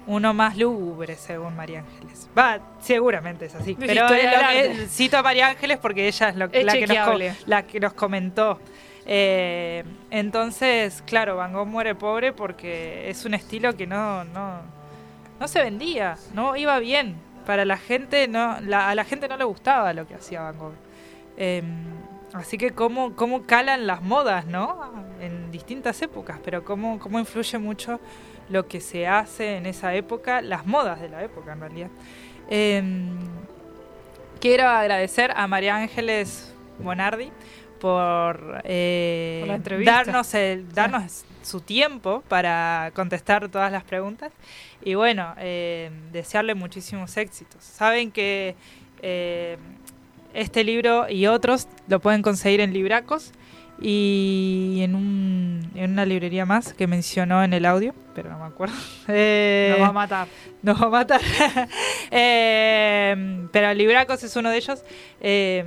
Uno más lúgubre, según María Ángeles. Va, seguramente es así. Pero es que- cito a María Ángeles porque ella es lo- Es la, que nos, la que nos comentó. Eh, entonces, claro, Van Gogh muere pobre porque es un estilo que no, no, no se vendía, no iba bien. Para la gente, no, la- a la gente no le gustaba lo que hacía Van Gogh. Em, así que cómo, cómo calan las modas, ¿no? En distintas épocas, pero cómo, cómo influye mucho lo que se hace en esa época, las modas de la época en realidad. Em, quiero agradecer a María Ángeles Bonardi por, eh, Por la entrevista. darnos, el, darnos su tiempo para contestar todas las preguntas y bueno, eh, desearle muchísimos éxitos. Saben que eh, este libro y otros lo pueden conseguir en Libracos y en, un, en una librería más que mencionó en el audio, pero no me acuerdo. Eh, Nos va a matar. nos va a matar. Eh, pero Libracos es uno de ellos. Eh,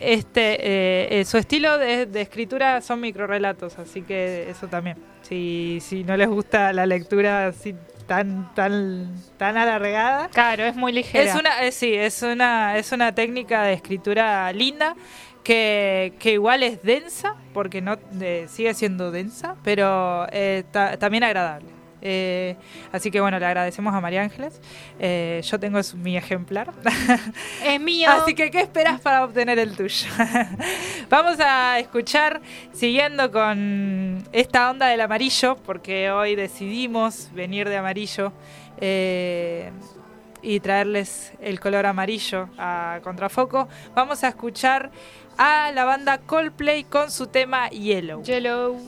este, eh, eh, su estilo de, de escritura son microrelatos, así que eso también. Si, si no les gusta la lectura así tan, tan, tan alargada, Claro, es muy ligera. es una, eh, sí, es una, es una técnica de escritura linda que, que igual es densa, porque no eh, sigue siendo densa, pero eh, ta- también agradable. Eh, así que bueno, le agradecemos a María Ángeles. Eh, yo tengo su- mi ejemplar. Es mío. Así que, ¿qué esperas para obtener el tuyo? Vamos a escuchar, siguiendo con esta onda del amarillo, porque hoy decidimos venir de amarillo eh, y traerles el color amarillo a Contrafoco. Vamos a escuchar a la banda Coldplay con su tema Yellow. Yellow.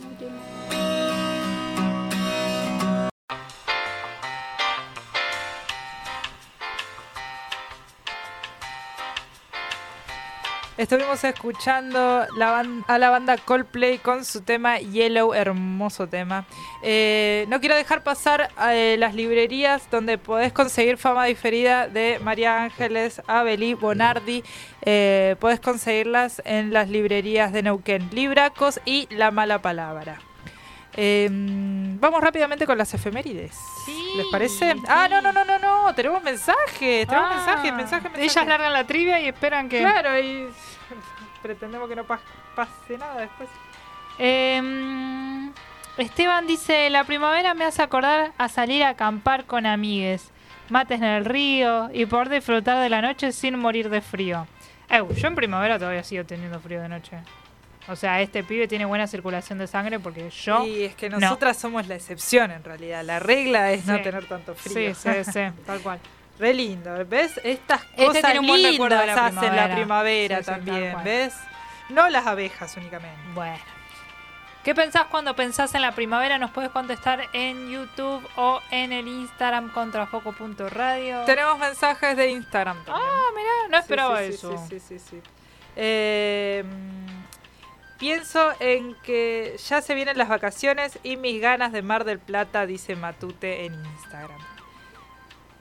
Estuvimos escuchando la a la banda Coldplay con su tema Yellow, hermoso tema. Eh, no quiero dejar pasar eh, las librerías donde podés conseguir fama diferida de María Ángeles, Abelí, Bonardi. Eh, podés conseguirlas en las librerías de Neuquén, Libracos y La Mala Palabra. Eh, vamos rápidamente con las efemérides. ¿Les parece? Ah, no, no, no, no, no. Tenemos mensajes. Tenemos Ah, mensajes, mensajes, mensajes. Ellas largan la trivia y esperan que. Claro, y pretendemos que no pas- pase nada después. Em, Esteban dice: La primavera me hace acordar a salir a acampar con amigues, mates en el río y poder disfrutar de la noche sin morir de frío. Eu, yo en primavera todavía sigo teniendo frío de noche. O sea, este pibe tiene buena circulación de sangre porque yo. Y es que no. nosotras somos la excepción en realidad. La regla es no tener tanto frío. Sí, sí, sí, tal cual. Re lindo. ¿Ves? Estas Este cosas tiene un buen lindas recuerdo de la hacen la primavera. primavera Sí, sí, tal también. ¿Ves? No las abejas únicamente. Bueno. ¿Qué pensás cuando pensás en la primavera? Nos puedes contestar en YouTube o en el Instagram contrafoco.radio. Tenemos mensajes de Instagram también. Ah, mirá, no esperaba eso. Sí, sí, sí, sí. Eh, pienso en que ya se vienen las vacaciones y mis ganas de Mar del Plata, dice Matute en Instagram.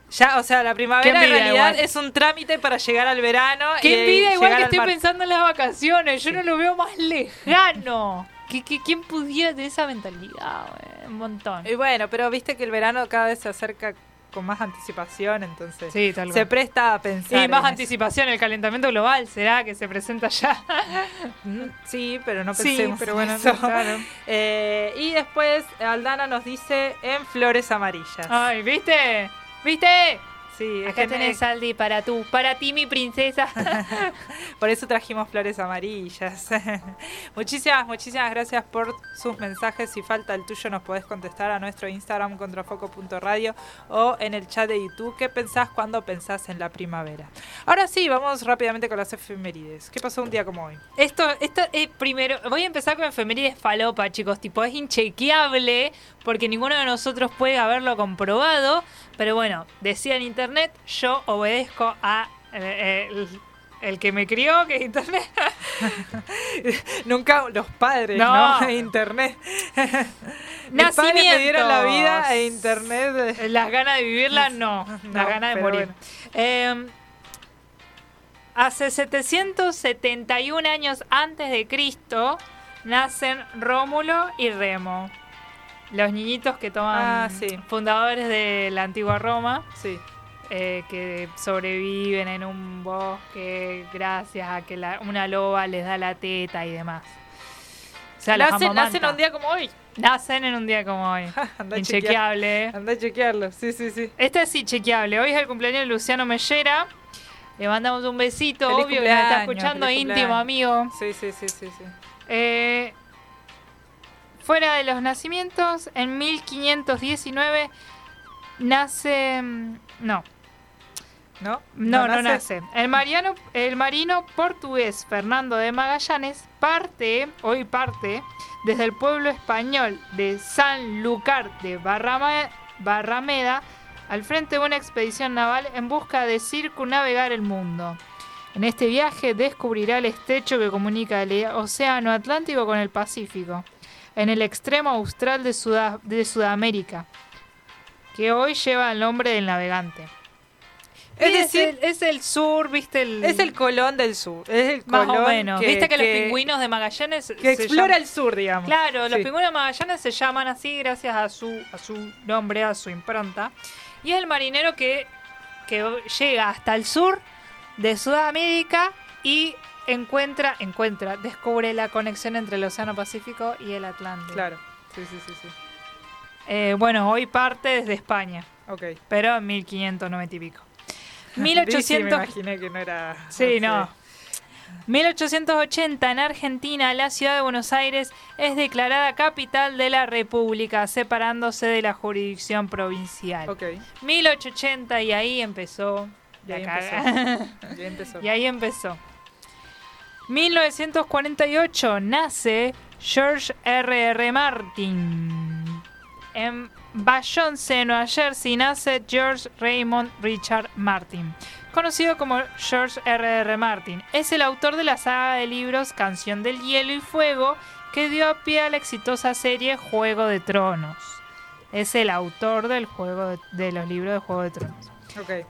Ya, o sea, la primavera en realidad igual. es un trámite para llegar al verano. Qué envidia igual que estoy mar. pensando en las vacaciones. Yo no lo veo más lejano. ¿Qui- qui- ¿Quién pudiera tener esa mentalidad? güey? Un montón. Y bueno, pero viste que el verano cada vez se acerca con más anticipación, entonces Sí, tal se cual. presta a pensar. Y más en eso. anticipación, el calentamiento global, ¿será que se presenta ya? Mm, Sí, pero no Sí, pensemos pero bueno, eso. claro. Eh, y después Aldana nos dice en flores amarillas. Ay, ¿viste? ¿Viste? Sí, es Acá que tenés Aldi para tú, para ti mi princesa. por eso trajimos flores amarillas. muchísimas, muchísimas gracias por sus mensajes. Si falta el tuyo, nos podés contestar a nuestro Instagram contrafoco.radio o en el chat de YouTube. ¿Qué pensás cuando pensás en la primavera? Ahora sí, vamos rápidamente con las efemérides. ¿Qué pasó un día como hoy? Esto, esto es primero, voy a empezar con efemérides falopa, chicos, tipo es inchequeable porque ninguno de nosotros puede haberlo comprobado, pero bueno, decía en internet, yo obedezco a eh, el, el que me crió, que es internet. Nunca los padres, ¿no? No. Internet. Mis padres me dieron la vida e internet. Las ganas de vivirla, no. No, Las ganas de morir. bueno. Eh, hace 771 años antes de Cristo nacen Rómulo y Remo. Los niñitos que toman Ah, sí. fundadores de la antigua Roma, Sí. eh, que sobreviven en un bosque gracias a que la- una loba les da la teta y demás. O sea, los nacen, nacen un día como hoy. Nacen en un día como hoy. Anda. Inchequeable. Anda a chequearlo. Sí, sí, sí. Este es inchequeable. Hoy es el cumpleaños de Luciano Mellera. Le mandamos un besito, Feliz obvio que nos está escuchando, íntimo amigo. Sí, sí, sí, sí, sí. Eh, fuera de los nacimientos, en 1519 nace... mm, No, ¿No? no, no, nace. El, mariano, el marino portugués Fernando de Magallanes parte, hoy parte, desde el pueblo español de Sanlúcar de Barrama- Barrameda al frente de una expedición naval en busca de circunnavegar el mundo. En este viaje descubrirá el estrecho que comunica el Océano Atlántico con el Pacífico, en el extremo austral de, Suda- de Sudamérica, que hoy lleva el nombre del navegante. Es Es, decir- el, es el sur, viste el... Es el Colón del sur. Es el más Colón o menos. que, viste que, que- los pingüinos de Magallanes que explora llaman- el sur, digamos. Claro, los pingüinos de Magallanes se llaman así gracias a su, a su nombre, a su impronta. Y es el marinero que, que llega hasta el sur de Sudamérica y encuentra, encuentra, descubre la conexión entre el Océano Pacífico y el Atlántico. Claro. Sí, sí, sí, sí. Eh, bueno, hoy parte desde España, Ok. pero en 1590 y pico. Sí, me 1800... imaginé que no era... Sí, no. 1880 en Argentina, la ciudad de Buenos Aires es declarada capital de la República, separándose de la jurisdicción provincial. Ok. 1880 y ahí empezó. Y ahí empezó. Y ahí empezó. Y ahí empezó. 1948 nace George R. R. Martin. En Bayonne, Nueva Jersey, nace George Raymond Richard Martin, conocido como George R. R. Martin. Es el autor de la saga de libros Canción del Hielo y Fuego que dio pie a la exitosa serie Juego de Tronos. Es el autor del juego de, de los libros de Juego de Tronos.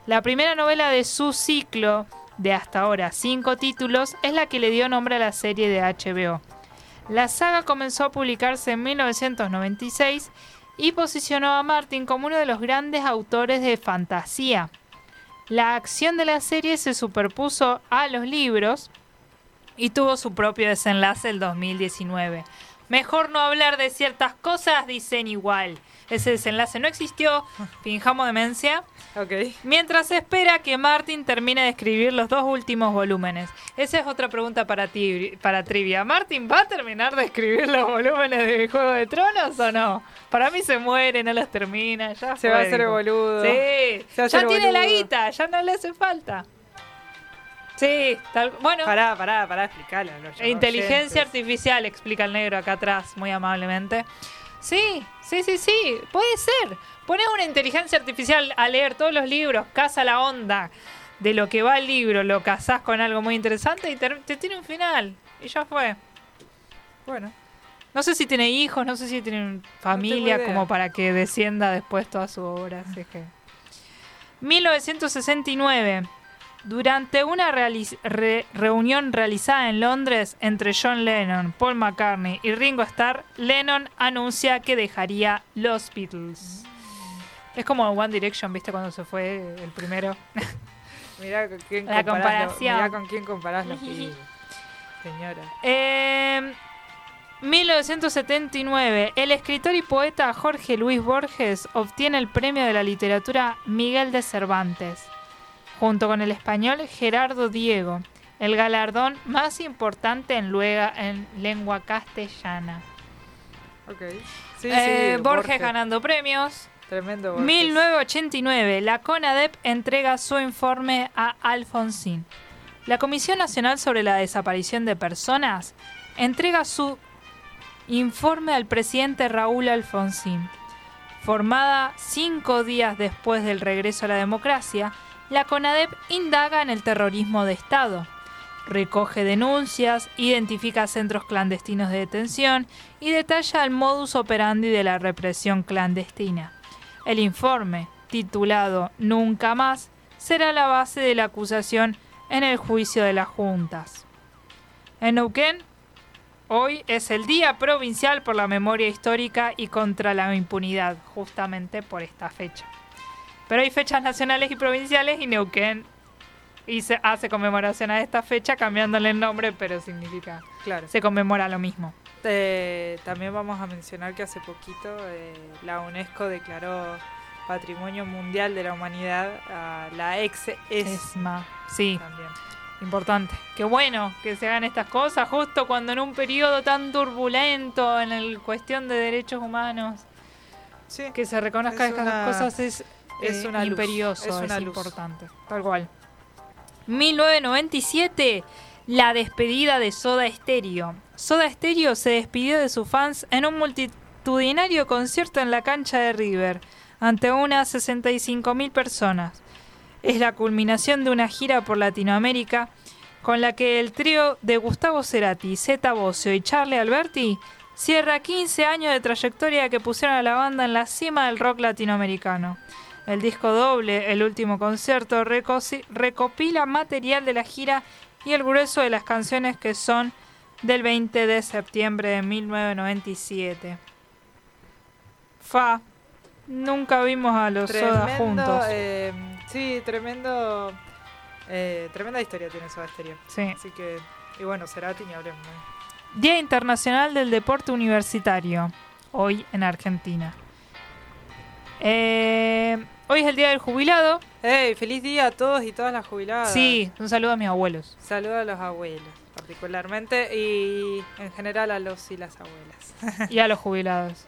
La primera novela de su ciclo, de hasta ahora cinco títulos, es la que le dio nombre a la serie de HBO. La saga comenzó a publicarse en 1996 y posicionó a Martin como uno de los grandes autores de fantasía. La acción de la serie se superpuso a los libros y tuvo su propio desenlace el 2019. Mejor no hablar de ciertas cosas, dicen igual. Ese desenlace no existió, finjamos demencia. Ok. Mientras se espera que Martin termine de escribir los dos últimos volúmenes. Esa es otra pregunta para ti, para trivia. ¿Martin va a terminar de escribir los volúmenes de Juego de Tronos o no? Para mí se muere, no los termina, ya Se va a hacer boludo. Sí, Se va a ya tiene la guita, ya no le hace falta. Sí, tal, bueno. Pará, pará, pará, los Inteligencia oyentes. artificial, explica el negro acá atrás, muy amablemente. Sí, sí, sí, sí, puede ser. Pones una inteligencia artificial a leer todos los libros, caza la onda de lo que va el libro, lo casás con algo muy interesante y te, te tiene un final. Y ya fue. Bueno. No sé si tiene hijos, no sé si tiene familia como para que descienda después toda su obra. Así que. 1969. Durante una reali- re- reunión realizada en Londres entre John Lennon, Paul McCartney y Ringo Starr, Lennon anuncia que dejaría los Beatles. Es como One Direction, ¿viste? Cuando se fue el primero. Mirá con quién La lo- mirá con quién comparás los pibes. Señora. Eh, 1979, el escritor y poeta Jorge Luis Borges obtiene el premio de la literatura Miguel de Cervantes, junto con el español Gerardo Diego, el galardón más importante en, luega- en lengua castellana. Sí, Eh, sí, Borges, ganando premios. Tremendo Borges. 1989, la CONADEP entrega su informe a Alfonsín. La Comisión Nacional sobre la Desaparición de Personas entrega su informe al presidente Raúl Alfonsín. Formada cinco días después del regreso a la democracia, la CONADEP indaga en el terrorismo de Estado. Recoge denuncias, identifica centros clandestinos de detención y detalla el modus operandi de la represión clandestina. El informe, titulado Nunca más, será la base de la acusación en el juicio de las juntas. En Neuquén, hoy es el Día Provincial por la Memoria Histórica y contra la Impunidad, justamente por esta fecha. Pero hay fechas nacionales y provinciales y Neuquén y se hace conmemoración a esta fecha cambiándole el nombre, pero significa Claro. se conmemora lo mismo. Eh, también vamos a mencionar que hace poquito eh, la UNESCO declaró Patrimonio Mundial de la Humanidad, a la ex ESMA. Sí, también. importante. Qué bueno que se hagan estas cosas justo cuando en un periodo tan turbulento en el cuestión de derechos humanos Sí, que se reconozcan Es estas una- cosas es, es eh, una luz, imperioso, es es, una luz. importante. Tal cual. 1997, la despedida de Soda Stereo. Soda Stereo se despidió de sus fans en un multitudinario concierto en la cancha de River, ante unas 65.000 personas. Es la culminación de una gira por Latinoamérica con la que el trío de Gustavo Cerati, Zeta Bosio y Charlie Alberti cierra 15 años de trayectoria que pusieron a la banda en la cima del rock latinoamericano. El disco doble, el último concierto, recopila material de la gira y el grueso de las canciones que son del 20 de septiembre de 1997. Fa, nunca vimos a los Soda tremendo, juntos. eh, sí, tremendo, eh, tremenda historia tiene Soda Stereo. Sí. Así que, y bueno, Cerati ni. Día Internacional del Deporte Universitario, hoy en Argentina. Eh, hoy es el Día del Jubilado. ¡Ey! Feliz día a todos y todas las jubiladas. Sí, un saludo a mis abuelos. Saludos a los abuelos, particularmente, y en general a los y las abuelas. Y a los jubilados.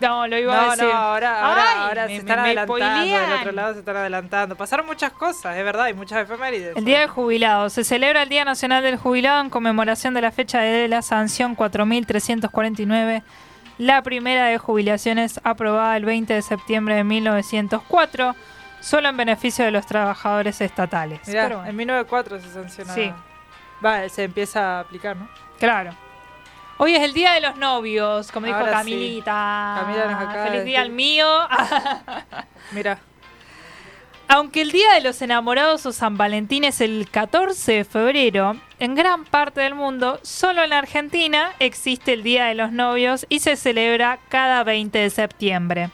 No, lo iba no, a decir. no, ahora, ahora, Ay, ahora me- se están adelantando, del otro lado se están adelantando. Pasaron muchas cosas, es verdad, y muchas efemérides. El Día del Jubilado. Se celebra el Día Nacional del Jubilado en conmemoración de la fecha de la sanción 4349, la primera de jubilaciones aprobada el 20 de septiembre de 1904, solo en beneficio de los trabajadores estatales. Mirá, Pero bueno, en 1904 se sancionó. Sí. Va, se empieza a aplicar, ¿no? claro. Hoy es el Día de los Novios, como dijo Ahora sí. Camilita. Camila nos acaba de Feliz día al mío. Mira, Aunque el Día de los Enamorados o San Valentín es el 14 de febrero, en gran parte del mundo, solo en Argentina existe el Día de los Novios y se celebra cada 20 de septiembre.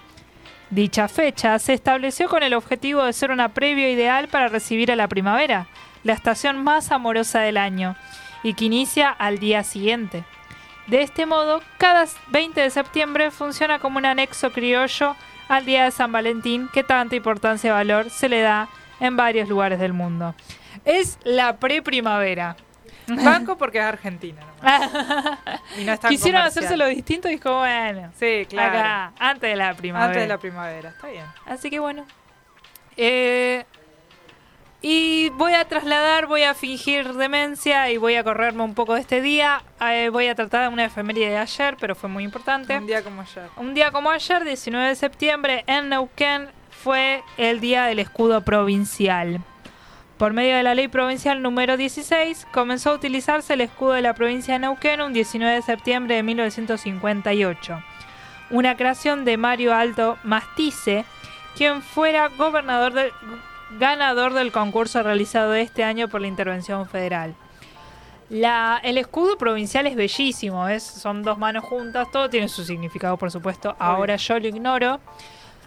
Dicha fecha se estableció con el objetivo de ser una previa ideal para recibir a la primavera, la estación más amorosa del año, y que inicia al día siguiente. De este modo, cada 20 de septiembre funciona como un anexo criollo al Día de San Valentín que tanta importancia y valor se le da en varios lugares del mundo. Es la pre-primavera. banco porque es Argentina nomás. Y no es tan Quisieron comercial. hacerse lo distinto y dijo, bueno, Sí, claro. acá, antes de la primavera. Antes de la primavera, está bien. Así que bueno. Eh, y voy a trasladar, voy a fingir demencia y voy a correrme un poco de este día. Eh, voy a tratar de una efeméride de ayer, pero fue muy importante. Un día como ayer. Un día como ayer, 19 de septiembre, en Neuquén fue el Día del Escudo Provincial. Por medio de la ley provincial número 16, comenzó a utilizarse el escudo de la provincia de Neuquén un 19 de septiembre de 1958. Una creación de Mario Alto Mastice, quien fuera gobernador del, ganador del concurso realizado este año por la intervención federal. La, el escudo provincial es bellísimo, es, son dos manos juntas, todo tiene su significado, por supuesto. Ahora yo lo ignoro,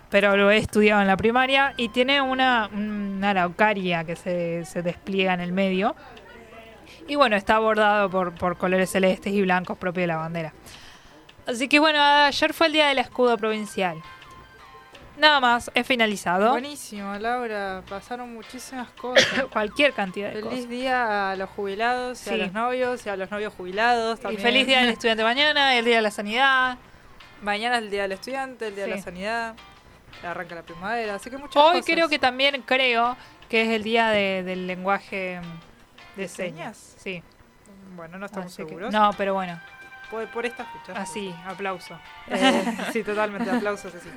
pero lo he estudiado en la primaria y tiene una, una araucaria que se, se despliega en el medio. Y bueno, está bordado por, por colores celestes y blancos propios de la bandera. Así que bueno, ayer fue el día del escudo provincial. Nada más, he finalizado. Buenísimo, Laura. Pasaron muchísimas cosas. Cualquier cantidad de Feliz cosas. día a los jubilados, y a los novios, y a los novios jubilados Y feliz día del estudiante mañana, el día de la sanidad. Mañana es el día del estudiante, el día de la sanidad. Arranca la primavera, así que muchas Hoy cosas. creo que también creo que es el día de- del lenguaje de, ¿De señas. señas? Sí. Bueno, no estamos Así que- seguros. no, pero bueno, Por, por esta fecha. así, aplauso. Eh, sí, totalmente. Aplausos así.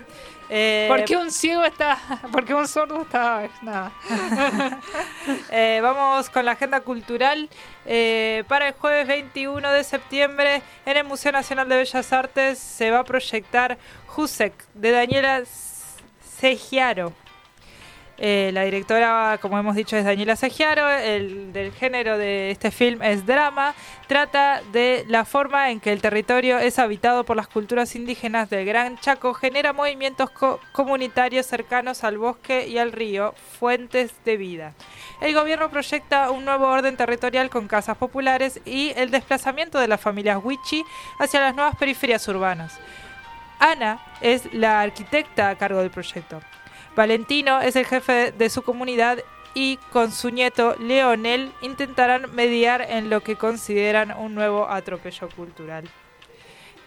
Eh, ¿Por qué un ciego está? ¿Por qué un sordo está? Nada. Eh, vamos con la agenda cultural. Eh, para el jueves 21 de septiembre, en el Museo Nacional de Bellas Artes se va a proyectar Jusek de Daniela Segiaro. Eh, la directora, como hemos dicho, es Daniela Segiaro. El del género de este film es drama. Trata de la forma en que el territorio es habitado por las culturas indígenas del Gran Chaco. Genera movimientos co- comunitarios cercanos al bosque y al río, fuentes de vida. El gobierno proyecta un nuevo orden territorial con casas populares y el desplazamiento de las familias Wichi hacia las nuevas periferias urbanas. Ana es la arquitecta a cargo del proyecto. Valentino es el jefe de su comunidad y con su nieto Leonel intentarán mediar en lo que consideran un nuevo atropello cultural.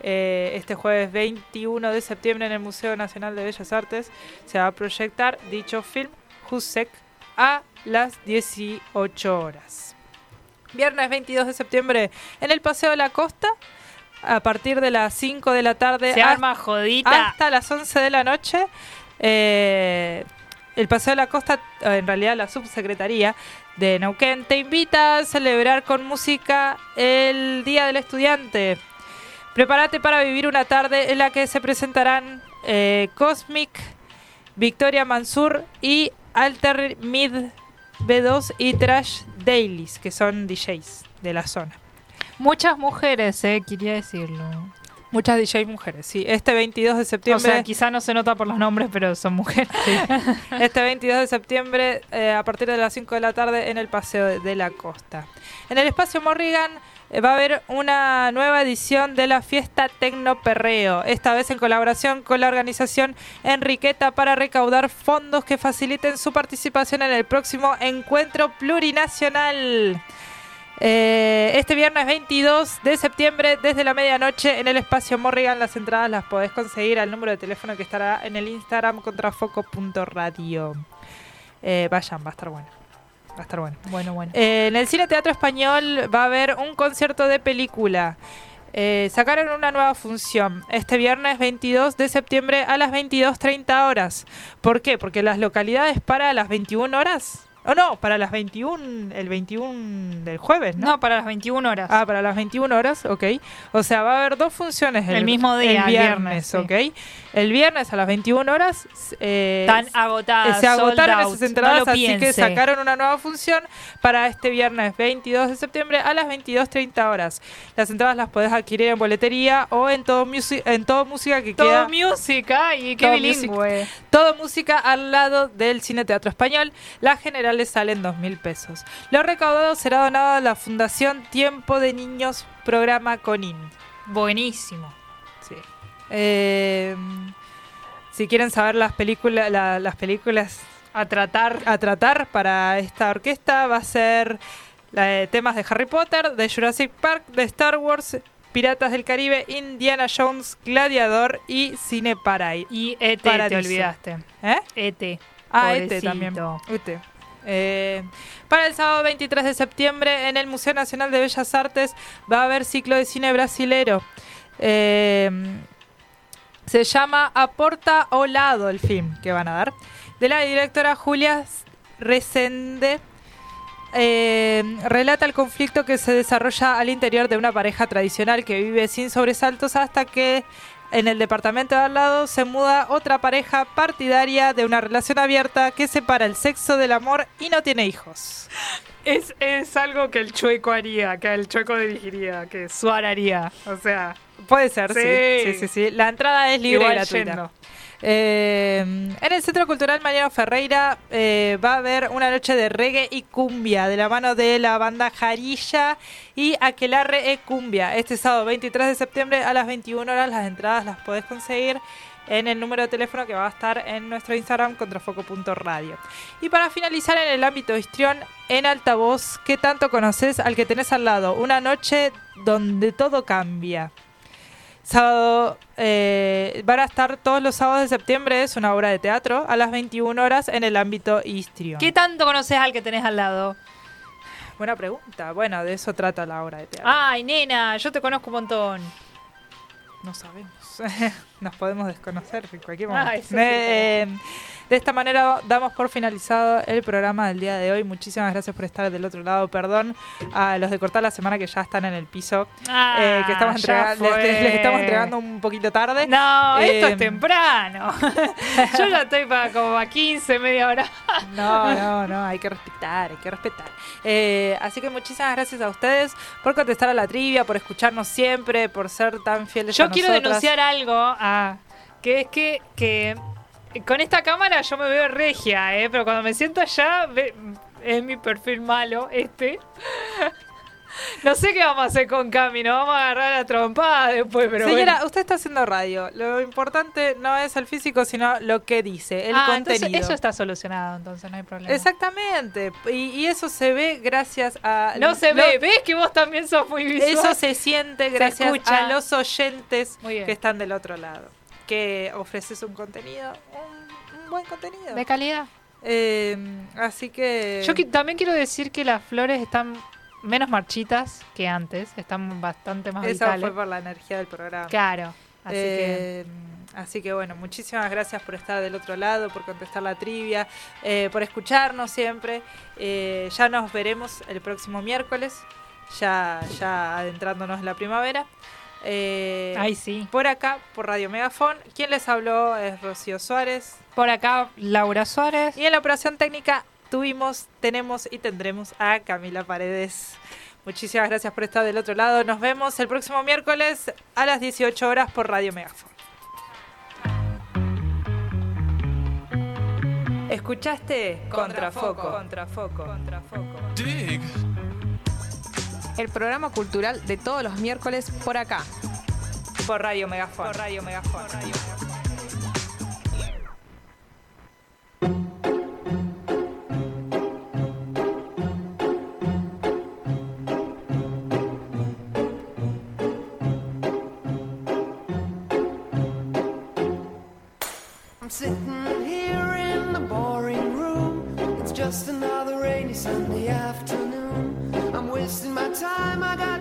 Eh, este jueves 21 de septiembre en el Museo Nacional de Bellas Artes se va a proyectar dicho film Husek a las 18 horas. Viernes 22 de septiembre en el Paseo de la Costa a partir de las 5 de la tarde Se hasta- arma jodita. hasta las 11 de la noche. Eh, el Paseo de la Costa, eh, en realidad la subsecretaría de Neuquén, te invita a celebrar con música el Día del Estudiante. Prepárate para vivir una tarde en la que se presentarán eh, Cosmic, Victoria Mansur y Alter Mid B2 y Trash Dailies, que son DJs de la zona. Muchas mujeres, quería decirlo. Muchas DJs mujeres, sí. Este 22 de O septiembre. sea, quizá no se nota por los nombres, pero son mujeres. Este 22 de septiembre, eh, a partir de las 5 de la tarde, en el Paseo de, de la Costa. En el espacio Morrigan eh, va a haber una nueva edición de la fiesta Tecno Perreo, esta vez en colaboración con la organización Enriqueta para recaudar fondos que faciliten su participación en el próximo encuentro plurinacional. Eh, este viernes 22 de septiembre, desde la medianoche, en el espacio Morrigan, las entradas las podés conseguir al número de teléfono que estará en el Instagram contrafoco.radio. Eh, vayan, va a estar bueno. Va a estar bueno. bueno, bueno. Eh, en el Cine Teatro Español va a haber un concierto de película. Eh, sacaron una nueva función este viernes 22 de septiembre a las 22.30 horas. ¿Por qué? Porque las localidades para las 21 horas. O no, para las 21, el 21 del jueves, ¿no? No, para las 21 horas. Ah, para las 21 horas, ok. O sea, va a haber dos funciones El mismo día, el el viernes, viernes, ok. El viernes a las 21 horas eh, Están agotadas. se agotaron esas entradas, no así que sacaron una nueva función para este viernes 22 de septiembre a las 22.30 horas. Las entradas las podés adquirir en boletería o en todo, musi- en todo música que Todo queda. música y qué Todo bilingüe. Todo música al lado del Cine Teatro Español. Las generales salen dos mil pesos. Lo recaudado será donado a la Fundación Tiempo de Niños Programa CONIN. Buenísimo. Eh, si quieren saber las películas, la- las películas A tratar. a tratar para esta orquesta va a ser la de temas de Harry Potter, de Jurassic Park, de Star Wars, Piratas del Caribe, Indiana Jones, Gladiador y Cine Parai. Y ET te olvidaste. ¿Eh? ET. Ah, Pobrecito. también. Eh, para el sábado 23 de septiembre en el Museo Nacional de Bellas Artes va a haber ciclo de cine brasilero. Eh, se llama Aporta o Lado el film que van a dar. De la directora Julia Resende. eh, relata el conflicto que se desarrolla al interior de una pareja tradicional que vive sin sobresaltos hasta que en el departamento de al lado se muda otra pareja partidaria de una relación abierta que separa el sexo del amor y no tiene hijos. Es, es algo que el chueco haría, que el chueco dirigiría, que Suar haría. O sea, Puede ser, sí. Sí. Sí, sí. La entrada es libre igual y gratuita. Eh, en el Centro Cultural Mariano Ferreira eh, va a haber una noche de reggae y cumbia de la mano de la banda Jarilla y Aquelarre e Cumbia. Este sábado 23 de septiembre a las 21 horas las entradas las podés conseguir en el número de teléfono que va a estar en nuestro Instagram contrafoco.radio. Y para finalizar en el ámbito histrión, en altavoz, ¿qué tanto conoces al que tenés al lado? Una noche donde todo cambia. Sábado, eh, van a estar todos los sábados de septiembre, es una obra de teatro, a las 21 horas en el ámbito histrión. ¿qué tanto conoces al que tenés al lado? Buena pregunta. Bueno, de eso trata la obra de teatro. Ay, nena, yo te conozco un montón. No sabemos. Nos podemos desconocer en cualquier momento. Ay, eso sí, Eh, de esta manera damos por finalizado el programa del día de hoy. Muchísimas gracias por estar del otro lado. Perdón a los de cortar la semana que ya están en el piso. Ah, eh, que estamos ya entrega- les, estamos entregando un poquito tarde. No, esto Eh, es temprano. Yo ya estoy para como a 15, media hora. No, no, no, hay que respetar, hay que respetar. Eh, así que muchísimas gracias a ustedes por contestar a la trivia, por escucharnos siempre, por ser tan fieles a Yo quiero nosotras. denunciar algo, que es que, que con esta cámara yo me veo regia, ¿eh? pero cuando me siento allá ve- es mi perfil malo, este. No sé qué vamos a hacer con Cami, nos vamos a agarrar a trompada después, pero Señora, bueno. usted está haciendo radio. Lo importante no es el físico, sino lo que dice, el Ah, entonces contenido. eso está solucionado, entonces no hay problema. Exactamente. Y, y eso se ve gracias a. No se lo- ve, ves que vos también sos muy visual. Eso se siente gracias escucha. a los oyentes que están del otro lado. Que ofreces un contenido, un, un buen contenido. de calidad. Eh, así que. Yo qui- también quiero decir que las flores están menos marchitas que antes, están bastante más Eso vitales. fue por la energía del programa. Claro, así que Eh, Así que bueno, muchísimas gracias por estar del otro lado, por contestar la trivia, eh, por escucharnos siempre. Eh, ya nos veremos el próximo miércoles, ya, ya adentrándonos en la primavera. Ay, sí. Por acá, por Radio Megafón. Quien les habló es Rocío Suárez. por acá Laura Suárez. Y en la operación técnica tuvimos, tenemos y tendremos a Camila Paredes. Muchísimas gracias por estar del otro lado. Nos vemos el próximo miércoles a las 18 horas por Radio Megafon. ¿Escuchaste? Contrafoco. Contrafoco. Contrafoco. El programa cultural de todos los miércoles por acá. Por Radio Megafon. Por Radio Megafon. I'm sitting here in the boring room. It's just another rainy Sunday afternoon. I'm wasting my time. I got